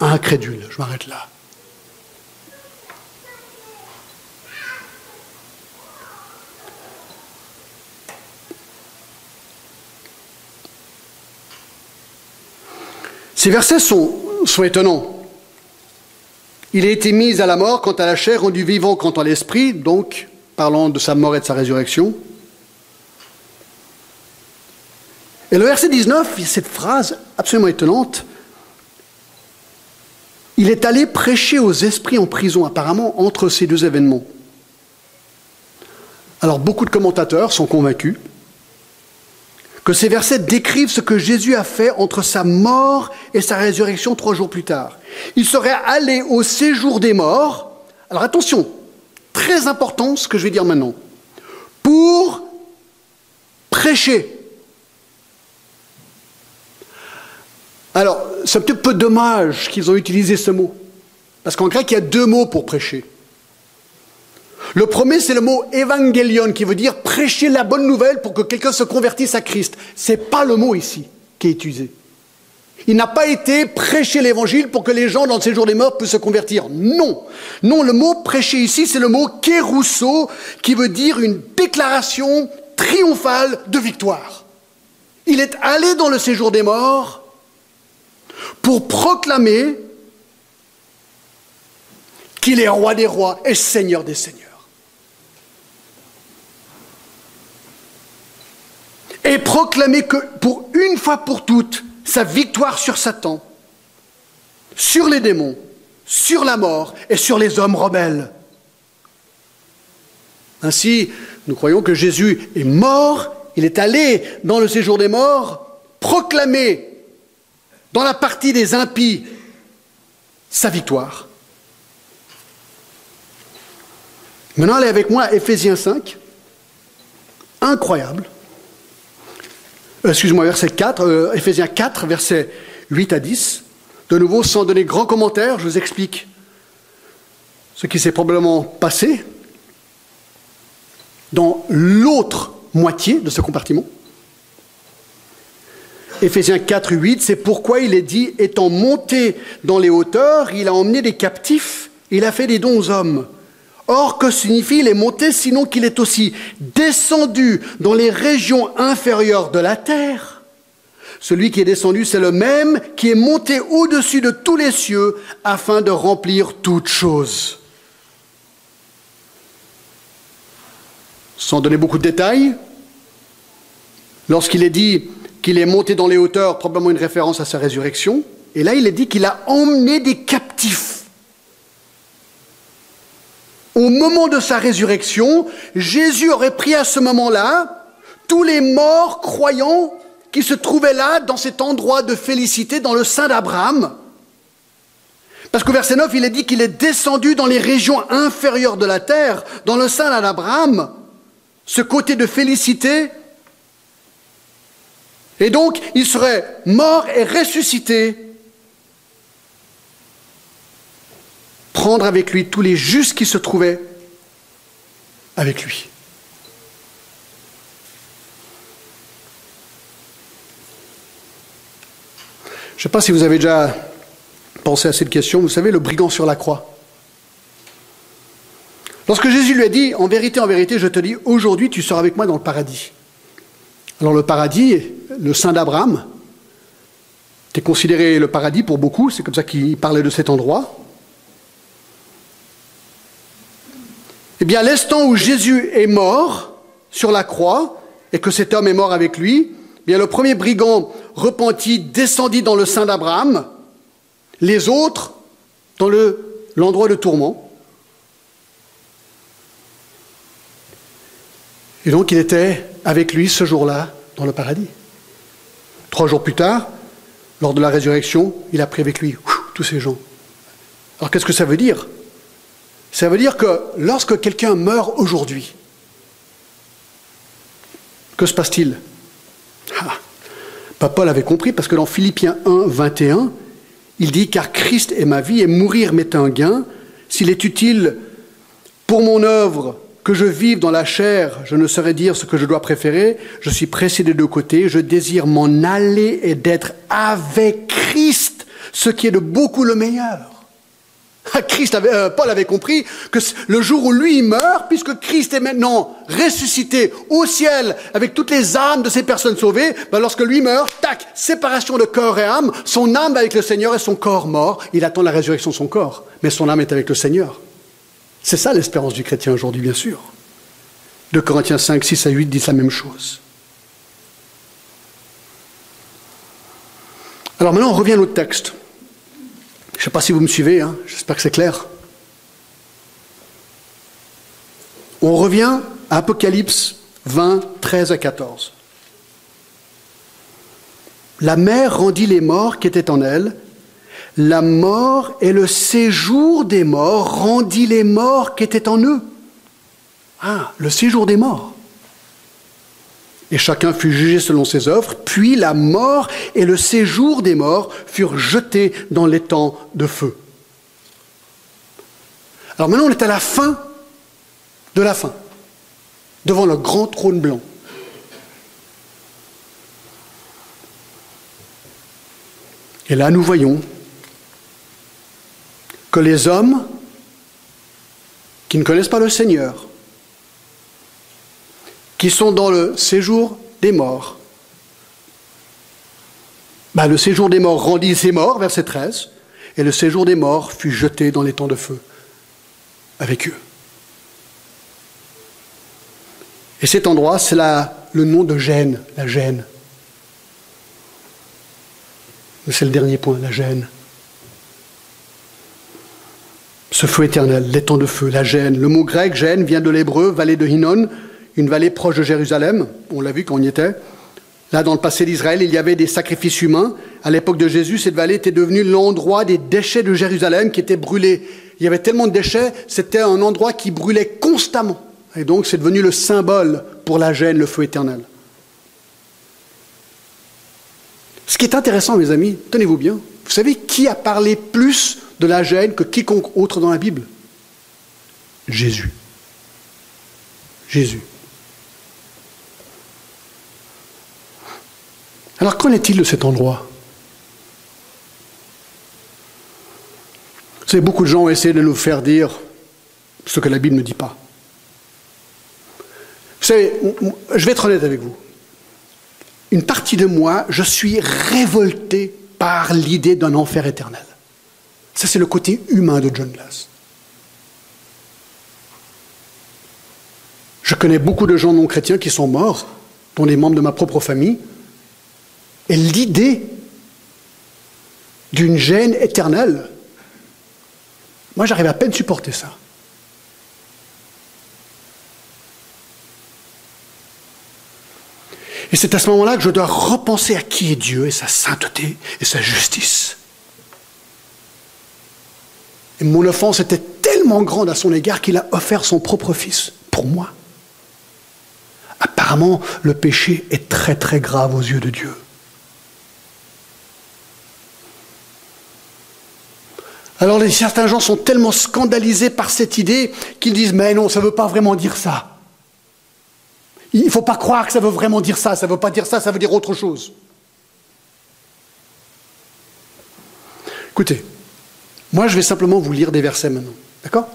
incrédules. Je m'arrête là. Ces versets sont, sont étonnants. Il a été mis à la mort quant à la chair, rendu vivant quant à l'esprit, donc parlant de sa mort et de sa résurrection. Et le verset 19, il y a cette phrase absolument étonnante. Il est allé prêcher aux esprits en prison, apparemment, entre ces deux événements. Alors beaucoup de commentateurs sont convaincus que ces versets décrivent ce que Jésus a fait entre sa mort et sa résurrection trois jours plus tard. Il serait allé au séjour des morts. Alors attention, très important ce que je vais dire maintenant. Pour prêcher. Alors, c'est un petit peu dommage qu'ils ont utilisé ce mot. Parce qu'en grec, il y a deux mots pour prêcher. Le premier, c'est le mot évangélion, qui veut dire prêcher la bonne nouvelle pour que quelqu'un se convertisse à Christ. Ce n'est pas le mot ici qui est utilisé. Il n'a pas été prêcher l'évangile pour que les gens dans ces jours des morts puissent se convertir. Non. Non, le mot prêcher ici, c'est le mot kérousseau, qui veut dire une déclaration triomphale de victoire. Il est allé dans le séjour des morts pour proclamer qu'il est roi des rois et seigneur des seigneurs. et proclamer que pour une fois pour toutes sa victoire sur Satan, sur les démons, sur la mort et sur les hommes rebelles. Ainsi, nous croyons que Jésus est mort, il est allé dans le séjour des morts, proclamer dans la partie des impies sa victoire. Maintenant, allez avec moi à Éphésiens 5. Incroyable. Euh, excuse-moi, verset 4, euh, Ephésiens 4, versets 8 à 10. De nouveau, sans donner grand commentaire, je vous explique ce qui s'est probablement passé dans l'autre moitié de ce compartiment. Éphésiens 4, 8, c'est pourquoi il est dit, étant monté dans les hauteurs, il a emmené des captifs, il a fait des dons aux hommes. Or, que signifie il est monté sinon qu'il est aussi descendu dans les régions inférieures de la terre? Celui qui est descendu, c'est le même qui est monté au-dessus de tous les cieux afin de remplir toutes choses. Sans donner beaucoup de détails, lorsqu'il est dit qu'il est monté dans les hauteurs, probablement une référence à sa résurrection, et là il est dit qu'il a emmené des captifs au moment de sa résurrection, Jésus aurait pris à ce moment-là tous les morts croyants qui se trouvaient là, dans cet endroit de félicité, dans le sein d'Abraham. Parce qu'au verset 9, il est dit qu'il est descendu dans les régions inférieures de la terre, dans le sein d'Abraham, ce côté de félicité. Et donc, il serait mort et ressuscité prendre avec lui tous les justes qui se trouvaient avec lui. Je ne sais pas si vous avez déjà pensé à cette question. Vous savez, le brigand sur la croix. Lorsque Jésus lui a dit, en vérité, en vérité, je te dis, aujourd'hui tu seras avec moi dans le paradis. Alors le paradis, le sein d'Abraham, était considéré le paradis pour beaucoup, c'est comme ça qu'il parlait de cet endroit. Eh bien, l'instant où Jésus est mort sur la croix et que cet homme est mort avec lui, eh bien, le premier brigand repenti descendit dans le sein d'Abraham, les autres dans l'endroit de tourment. Et donc, il était avec lui ce jour-là dans le paradis. Trois jours plus tard, lors de la résurrection, il a pris avec lui tous ces gens. Alors qu'est-ce que ça veut dire? Ça veut dire que lorsque quelqu'un meurt aujourd'hui, que se passe-t-il? Ah, avait compris parce que dans Philippiens 1, 21, il dit Car Christ est ma vie et mourir m'est un gain. S'il est utile pour mon œuvre que je vive dans la chair, je ne saurais dire ce que je dois préférer. Je suis pressé des deux côtés. Je désire m'en aller et d'être avec Christ, ce qui est de beaucoup le meilleur. Ah, Christ avait, euh, Paul avait compris que le jour où lui meurt, puisque Christ est maintenant ressuscité au ciel avec toutes les âmes de ces personnes sauvées, ben lorsque lui meurt, tac, séparation de corps et âme, son âme avec le Seigneur et son corps mort. Il attend la résurrection de son corps, mais son âme est avec le Seigneur. C'est ça l'espérance du chrétien aujourd'hui, bien sûr. De Corinthiens 5, 6 à 8 disent la même chose. Alors maintenant, on revient à notre texte. Je ne sais pas si vous me suivez, hein. j'espère que c'est clair. On revient à Apocalypse 20, 13 à 14. La mer rendit les morts qui étaient en elle, la mort et le séjour des morts rendit les morts qui étaient en eux. Ah, le séjour des morts. Et chacun fut jugé selon ses œuvres, puis la mort et le séjour des morts furent jetés dans l'étang de feu. Alors maintenant on est à la fin de la fin, devant le grand trône blanc. Et là nous voyons que les hommes qui ne connaissent pas le Seigneur, qui sont dans le séjour des morts, bah, le séjour des morts rendit ses morts, verset 13, et le séjour des morts fut jeté dans les temps de feu avec eux. Et cet endroit, c'est le nom de Gêne, la Gêne. C'est le dernier point, la Gêne ce feu éternel, les temps de feu, la gêne. Le mot grec gêne vient de l'hébreu, vallée de Hinnon, une vallée proche de Jérusalem. On l'a vu quand on y était. Là, dans le passé d'Israël, il y avait des sacrifices humains. À l'époque de Jésus, cette vallée était devenue l'endroit des déchets de Jérusalem qui étaient brûlés. Il y avait tellement de déchets, c'était un endroit qui brûlait constamment. Et donc, c'est devenu le symbole pour la gêne, le feu éternel. Ce qui est intéressant, mes amis, tenez-vous bien, vous savez qui a parlé plus de la gêne que quiconque autre dans la Bible? Jésus. Jésus. Alors qu'en est-il de cet endroit? Vous savez, beaucoup de gens ont essayé de nous faire dire ce que la Bible ne dit pas. Vous savez, je vais être honnête avec vous. Une partie de moi, je suis révolté par l'idée d'un enfer éternel. Ça, c'est le côté humain de John Glass. Je connais beaucoup de gens non chrétiens qui sont morts, dont des membres de ma propre famille. Et l'idée d'une gêne éternelle, moi j'arrive à peine à supporter ça. Et c'est à ce moment-là que je dois repenser à qui est Dieu et sa sainteté et sa justice. Et mon offense était tellement grande à son égard qu'il a offert son propre fils pour moi. Apparemment, le péché est très très grave aux yeux de Dieu. Alors certains gens sont tellement scandalisés par cette idée qu'ils disent mais non, ça ne veut pas vraiment dire ça. Il ne faut pas croire que ça veut vraiment dire ça, ça ne veut pas dire ça, ça veut dire autre chose. Écoutez, moi, je vais simplement vous lire des versets maintenant. D'accord?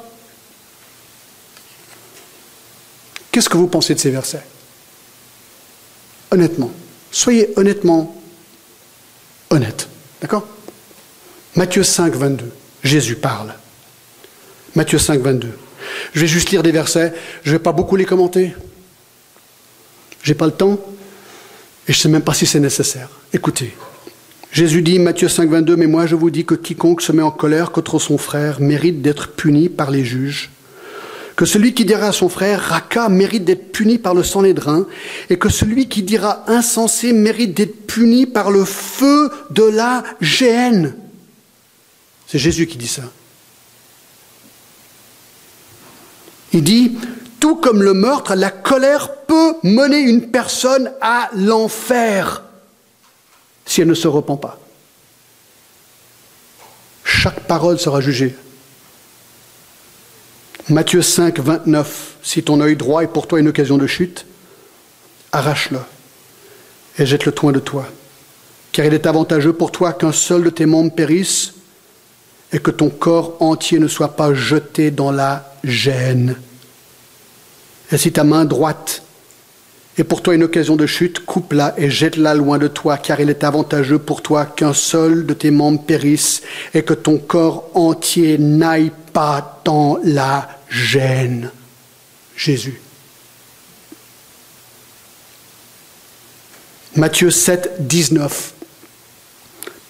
Qu'est-ce que vous pensez de ces versets? Honnêtement. Soyez honnêtement honnête. D'accord? Matthieu 5, 22. Jésus parle. Matthieu 5, 22. Je vais juste lire des versets, je ne vais pas beaucoup les commenter. J'ai pas le temps et je sais même pas si c'est nécessaire. Écoutez, Jésus dit, Matthieu 5, 22, Mais moi je vous dis que quiconque se met en colère contre son frère mérite d'être puni par les juges que celui qui dira à son frère Raka mérite d'être puni par le Sanhédrin, et que celui qui dira insensé mérite d'être puni par le feu de la géhenne. C'est Jésus qui dit ça. Il dit, tout comme le meurtre, la colère peut mener une personne à l'enfer si elle ne se repent pas. Chaque parole sera jugée Matthieu 5, 29, si ton œil droit est pour toi une occasion de chute, arrache-le et jette-le loin de toi. Car il est avantageux pour toi qu'un seul de tes membres périsse et que ton corps entier ne soit pas jeté dans la gêne. Et si ta main droite est pour toi une occasion de chute, coupe-la et jette-la loin de toi, car il est avantageux pour toi qu'un seul de tes membres périsse et que ton corps entier n'aille pas dans la gêne. Jésus. Matthieu 7, 19.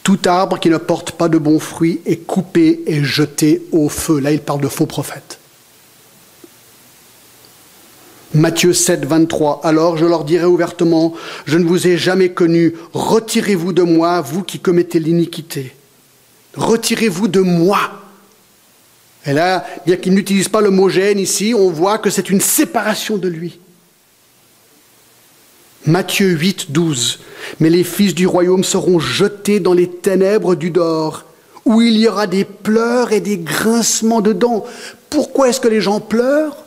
Tout arbre qui ne porte pas de bons fruits est coupé et jeté au feu. Là, il parle de faux prophètes. Matthieu 7, 23. Alors je leur dirai ouvertement, je ne vous ai jamais connu, retirez-vous de moi, vous qui commettez l'iniquité. Retirez-vous de moi. Et là, bien qu'il n'utilise pas le mot gêne ici, on voit que c'est une séparation de lui. Matthieu 8, 12. Mais les fils du royaume seront jetés dans les ténèbres du dehors, où il y aura des pleurs et des grincements de dents. Pourquoi est-ce que les gens pleurent?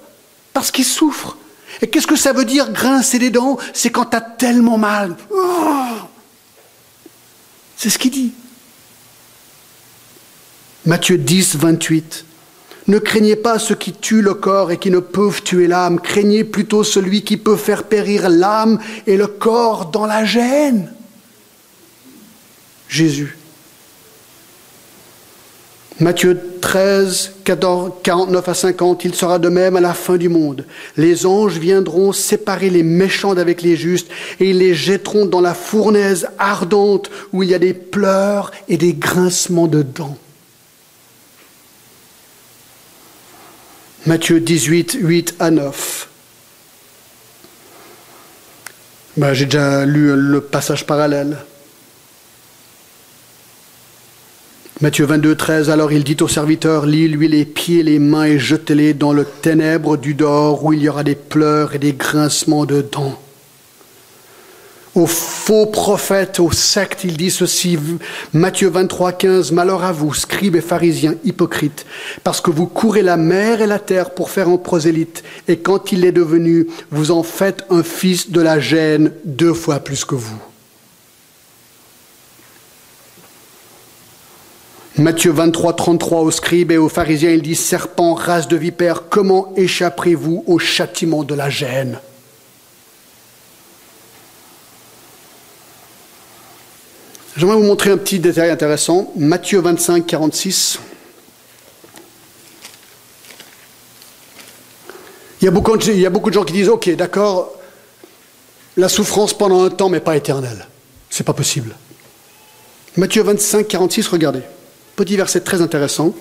Parce qu'ils souffrent. Et qu'est-ce que ça veut dire grincer les dents? C'est quand tu as tellement mal. Oh C'est ce qu'il dit. Matthieu 10, 28. Ne craignez pas ceux qui tuent le corps et qui ne peuvent tuer l'âme, craignez plutôt celui qui peut faire périr l'âme et le corps dans la gêne. Jésus. Matthieu 13, 14, 49 à 50, il sera de même à la fin du monde. Les anges viendront séparer les méchants d'avec les justes et ils les jetteront dans la fournaise ardente où il y a des pleurs et des grincements de dents. Matthieu 18, 8 à 9. Ben, J'ai déjà lu le passage parallèle. Matthieu 22, 13, alors il dit au serviteur, lis-lui les pieds, les mains et jetez-les dans le ténèbre du dehors où il y aura des pleurs et des grincements de dents aux faux prophètes, aux sectes, il dit ceci, Matthieu 23, 15, Malheur à vous, scribes et pharisiens hypocrites, parce que vous courez la mer et la terre pour faire un prosélyte, et quand il est devenu, vous en faites un fils de la gêne deux fois plus que vous. Matthieu 23, 33, aux scribes et aux pharisiens, il dit, Serpent, race de vipères, comment échapperez-vous au châtiment de la gêne? J'aimerais vous montrer un petit détail intéressant. Matthieu 25, 46. Il y, a beaucoup de, gens qui disent, OK, d'accord, la souffrance pendant un temps, mais pas éternelle. C'est pas possible. Matthieu 25, 46, regardez. Petit verset très intéressant.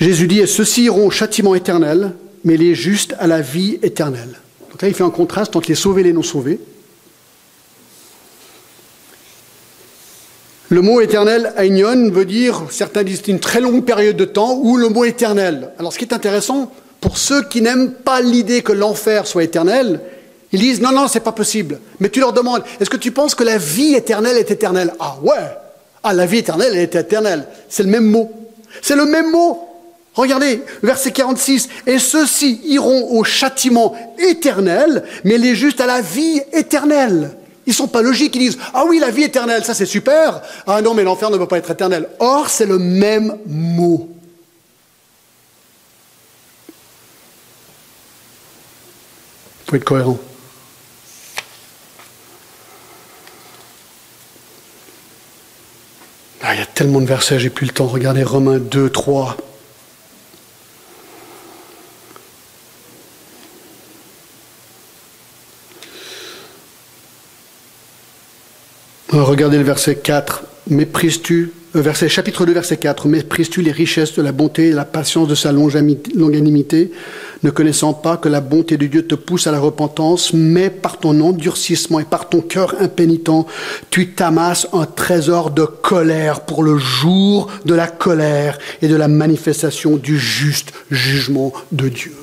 Jésus dit, et ceux-ci iront au châtiment éternel, mais les justes à la vie éternelle. Donc là, il fait un contraste entre les sauvés et les non sauvés. Le mot éternel, Aignon, veut dire, certains disent une très longue période de temps, ou le mot éternel. Alors ce qui est intéressant, pour ceux qui n'aiment pas l'idée que l'enfer soit éternel, ils disent non, non, c'est pas possible. Mais tu leur demandes, est-ce que tu penses que la vie éternelle est éternelle? Ah ouais Ah, la vie éternelle est éternelle. C'est le même mot. C'est le même mot. Regardez, verset 46. Et ceux-ci iront au châtiment éternel, mais les justes à la vie éternelle. Ils sont pas logiques, ils disent Ah oui, la vie éternelle, ça c'est super. Ah non, mais l'enfer ne peut pas être éternel. Or, c'est le même mot. Il faut être cohérent. Ah, il y a tellement de versets, j'ai plus le temps. Regardez Romains 2, 3. Regardez le verset 4. Méprises-tu, euh, chapitre 2, verset 4. Méprises-tu les richesses de la bonté et la patience de sa longanimité? Ne connaissant pas que la bonté de Dieu te pousse à la repentance, mais par ton endurcissement et par ton cœur impénitent, tu t'amasses un trésor de colère pour le jour de la colère et de la manifestation du juste jugement de Dieu.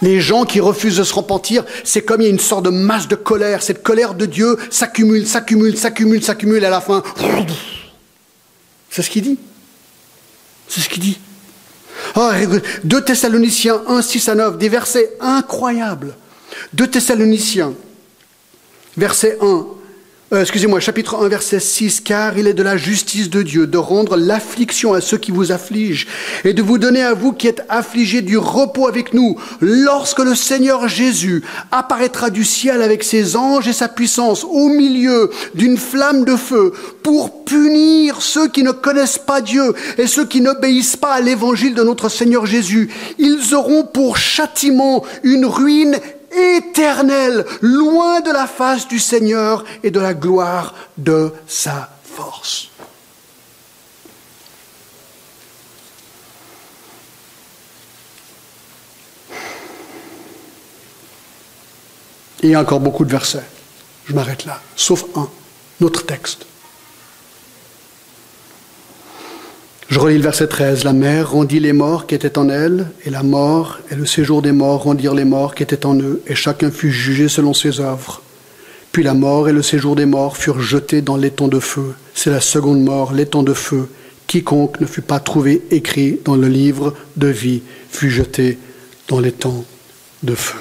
Les gens qui refusent de se repentir, c'est comme il y a une sorte de masse de colère. Cette colère de Dieu s'accumule, s'accumule, s'accumule, s'accumule, à la fin, c'est ce qu'il dit. C'est ce qu'il dit. Oh, 2 Thessaloniciens 1, 6 à 9, des versets incroyables. 2 Thessaloniciens, verset 1. Euh, excusez-moi, chapitre 1, verset 6, car il est de la justice de Dieu de rendre l'affliction à ceux qui vous affligent et de vous donner à vous qui êtes affligés du repos avec nous lorsque le Seigneur Jésus apparaîtra du ciel avec ses anges et sa puissance au milieu d'une flamme de feu pour punir ceux qui ne connaissent pas Dieu et ceux qui n'obéissent pas à l'évangile de notre Seigneur Jésus. Ils auront pour châtiment une ruine éternel, loin de la face du Seigneur et de la gloire de sa force. il y a encore beaucoup de versets. Je m'arrête là, sauf un, notre texte. Je relis le verset 13. La mer rendit les morts qui étaient en elle, et la mort et le séjour des morts rendirent les morts qui étaient en eux, et chacun fut jugé selon ses œuvres. Puis la mort et le séjour des morts furent jetés dans l'étang de feu. C'est la seconde mort, l'étang de feu. Quiconque ne fut pas trouvé écrit dans le livre de vie fut jeté dans l'étang de feu.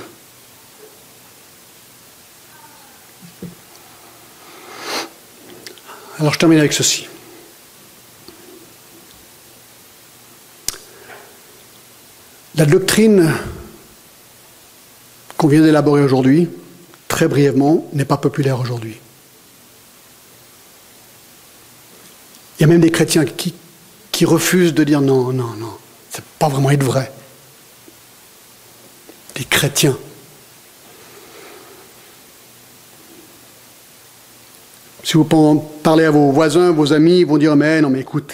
Alors je termine avec ceci. La doctrine qu'on vient d'élaborer aujourd'hui, très brièvement, n'est pas populaire aujourd'hui. Il y a même des chrétiens qui, refusent de dire non, non, non, c'est pas vraiment être vrai. Des chrétiens. Si vous parlez à vos voisins, vos amis, ils vont dire mais non, mais écoute,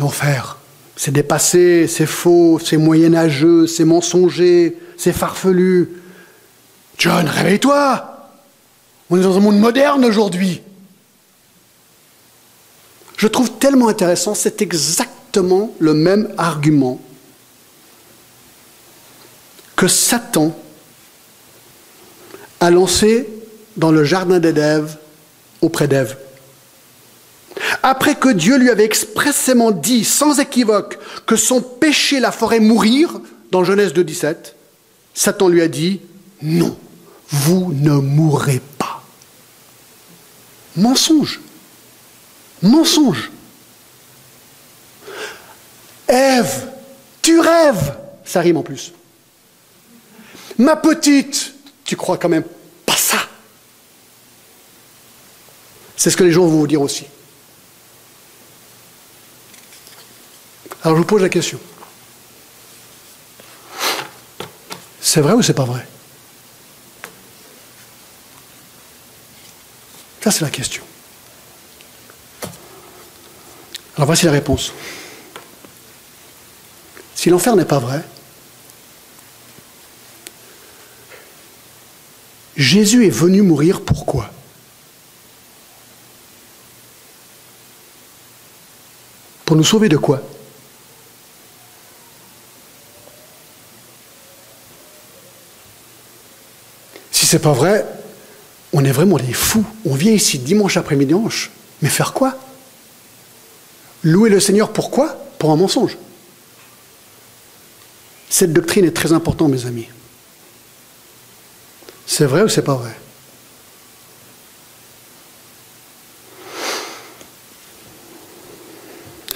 l'enfer. C'est dépassé, c'est faux, c'est moyenâgeux, c'est mensonger, c'est farfelu. John, réveille-toi On est dans un monde moderne aujourd'hui. Je trouve tellement intéressant, c'est exactement le même argument que Satan a lancé dans le jardin d'Ève auprès d'Ève. Après que Dieu lui avait expressément dit, sans équivoque, que son péché la ferait mourir, dans Genèse 2, 17, Satan lui a dit, non, vous ne mourrez pas. Mensonge. Mensonge. Ève, tu rêves. Ça rime en plus. Ma petite, tu crois quand même pas ça. C'est ce que les gens vont vous dire aussi. Alors je vous pose la question. C'est vrai ou c'est pas vrai? Ça, c'est la question. Alors voici la réponse. Si l'enfer n'est pas vrai, Jésus est venu mourir pourquoi Pour nous sauver de quoi? C'est pas vrai, on est vraiment des fous. On vient ici dimanche après-midi, mais faire quoi? Louer le Seigneur pourquoi Pour un mensonge. Cette doctrine est très importante, mes amis. C'est vrai ou c'est pas vrai?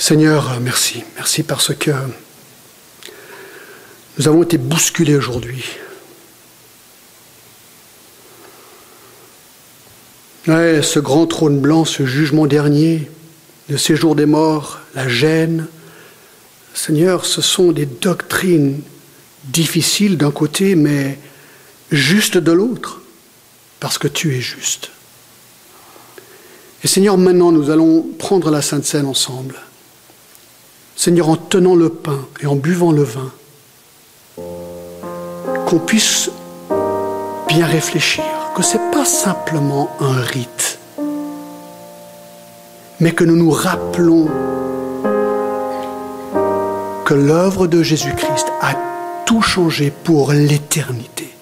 Seigneur, merci. Merci parce que nous avons été bousculés aujourd'hui. Ce grand trône blanc, ce jugement dernier, le séjour des morts, la gêne. Seigneur, ce sont des doctrines difficiles d'un côté, mais justes de l'autre, parce que tu es juste. Et Seigneur, maintenant, nous allons prendre la Sainte Seine ensemble. Seigneur, en tenant le pain et en buvant le vin, qu'on puisse bien réfléchir, que ce n'est pas simplement un rite, mais que nous nous rappelons que l'œuvre de Jésus-Christ a tout changé pour l'éternité.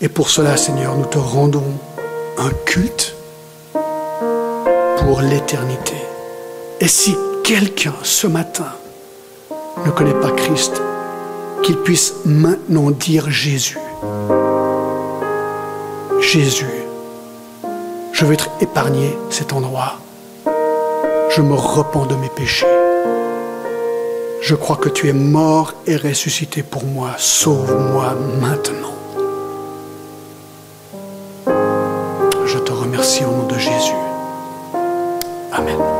Et pour cela, Seigneur, nous te rendons un culte pour l'éternité. Et si quelqu'un ce matin ne connaît pas Christ, qu'il puisse maintenant dire Jésus. Jésus, je veux être épargné cet endroit. Je me repens de mes péchés. Je crois que tu es mort et ressuscité pour moi. Sauve-moi maintenant. Je te remercie au nom de Jésus. Amen.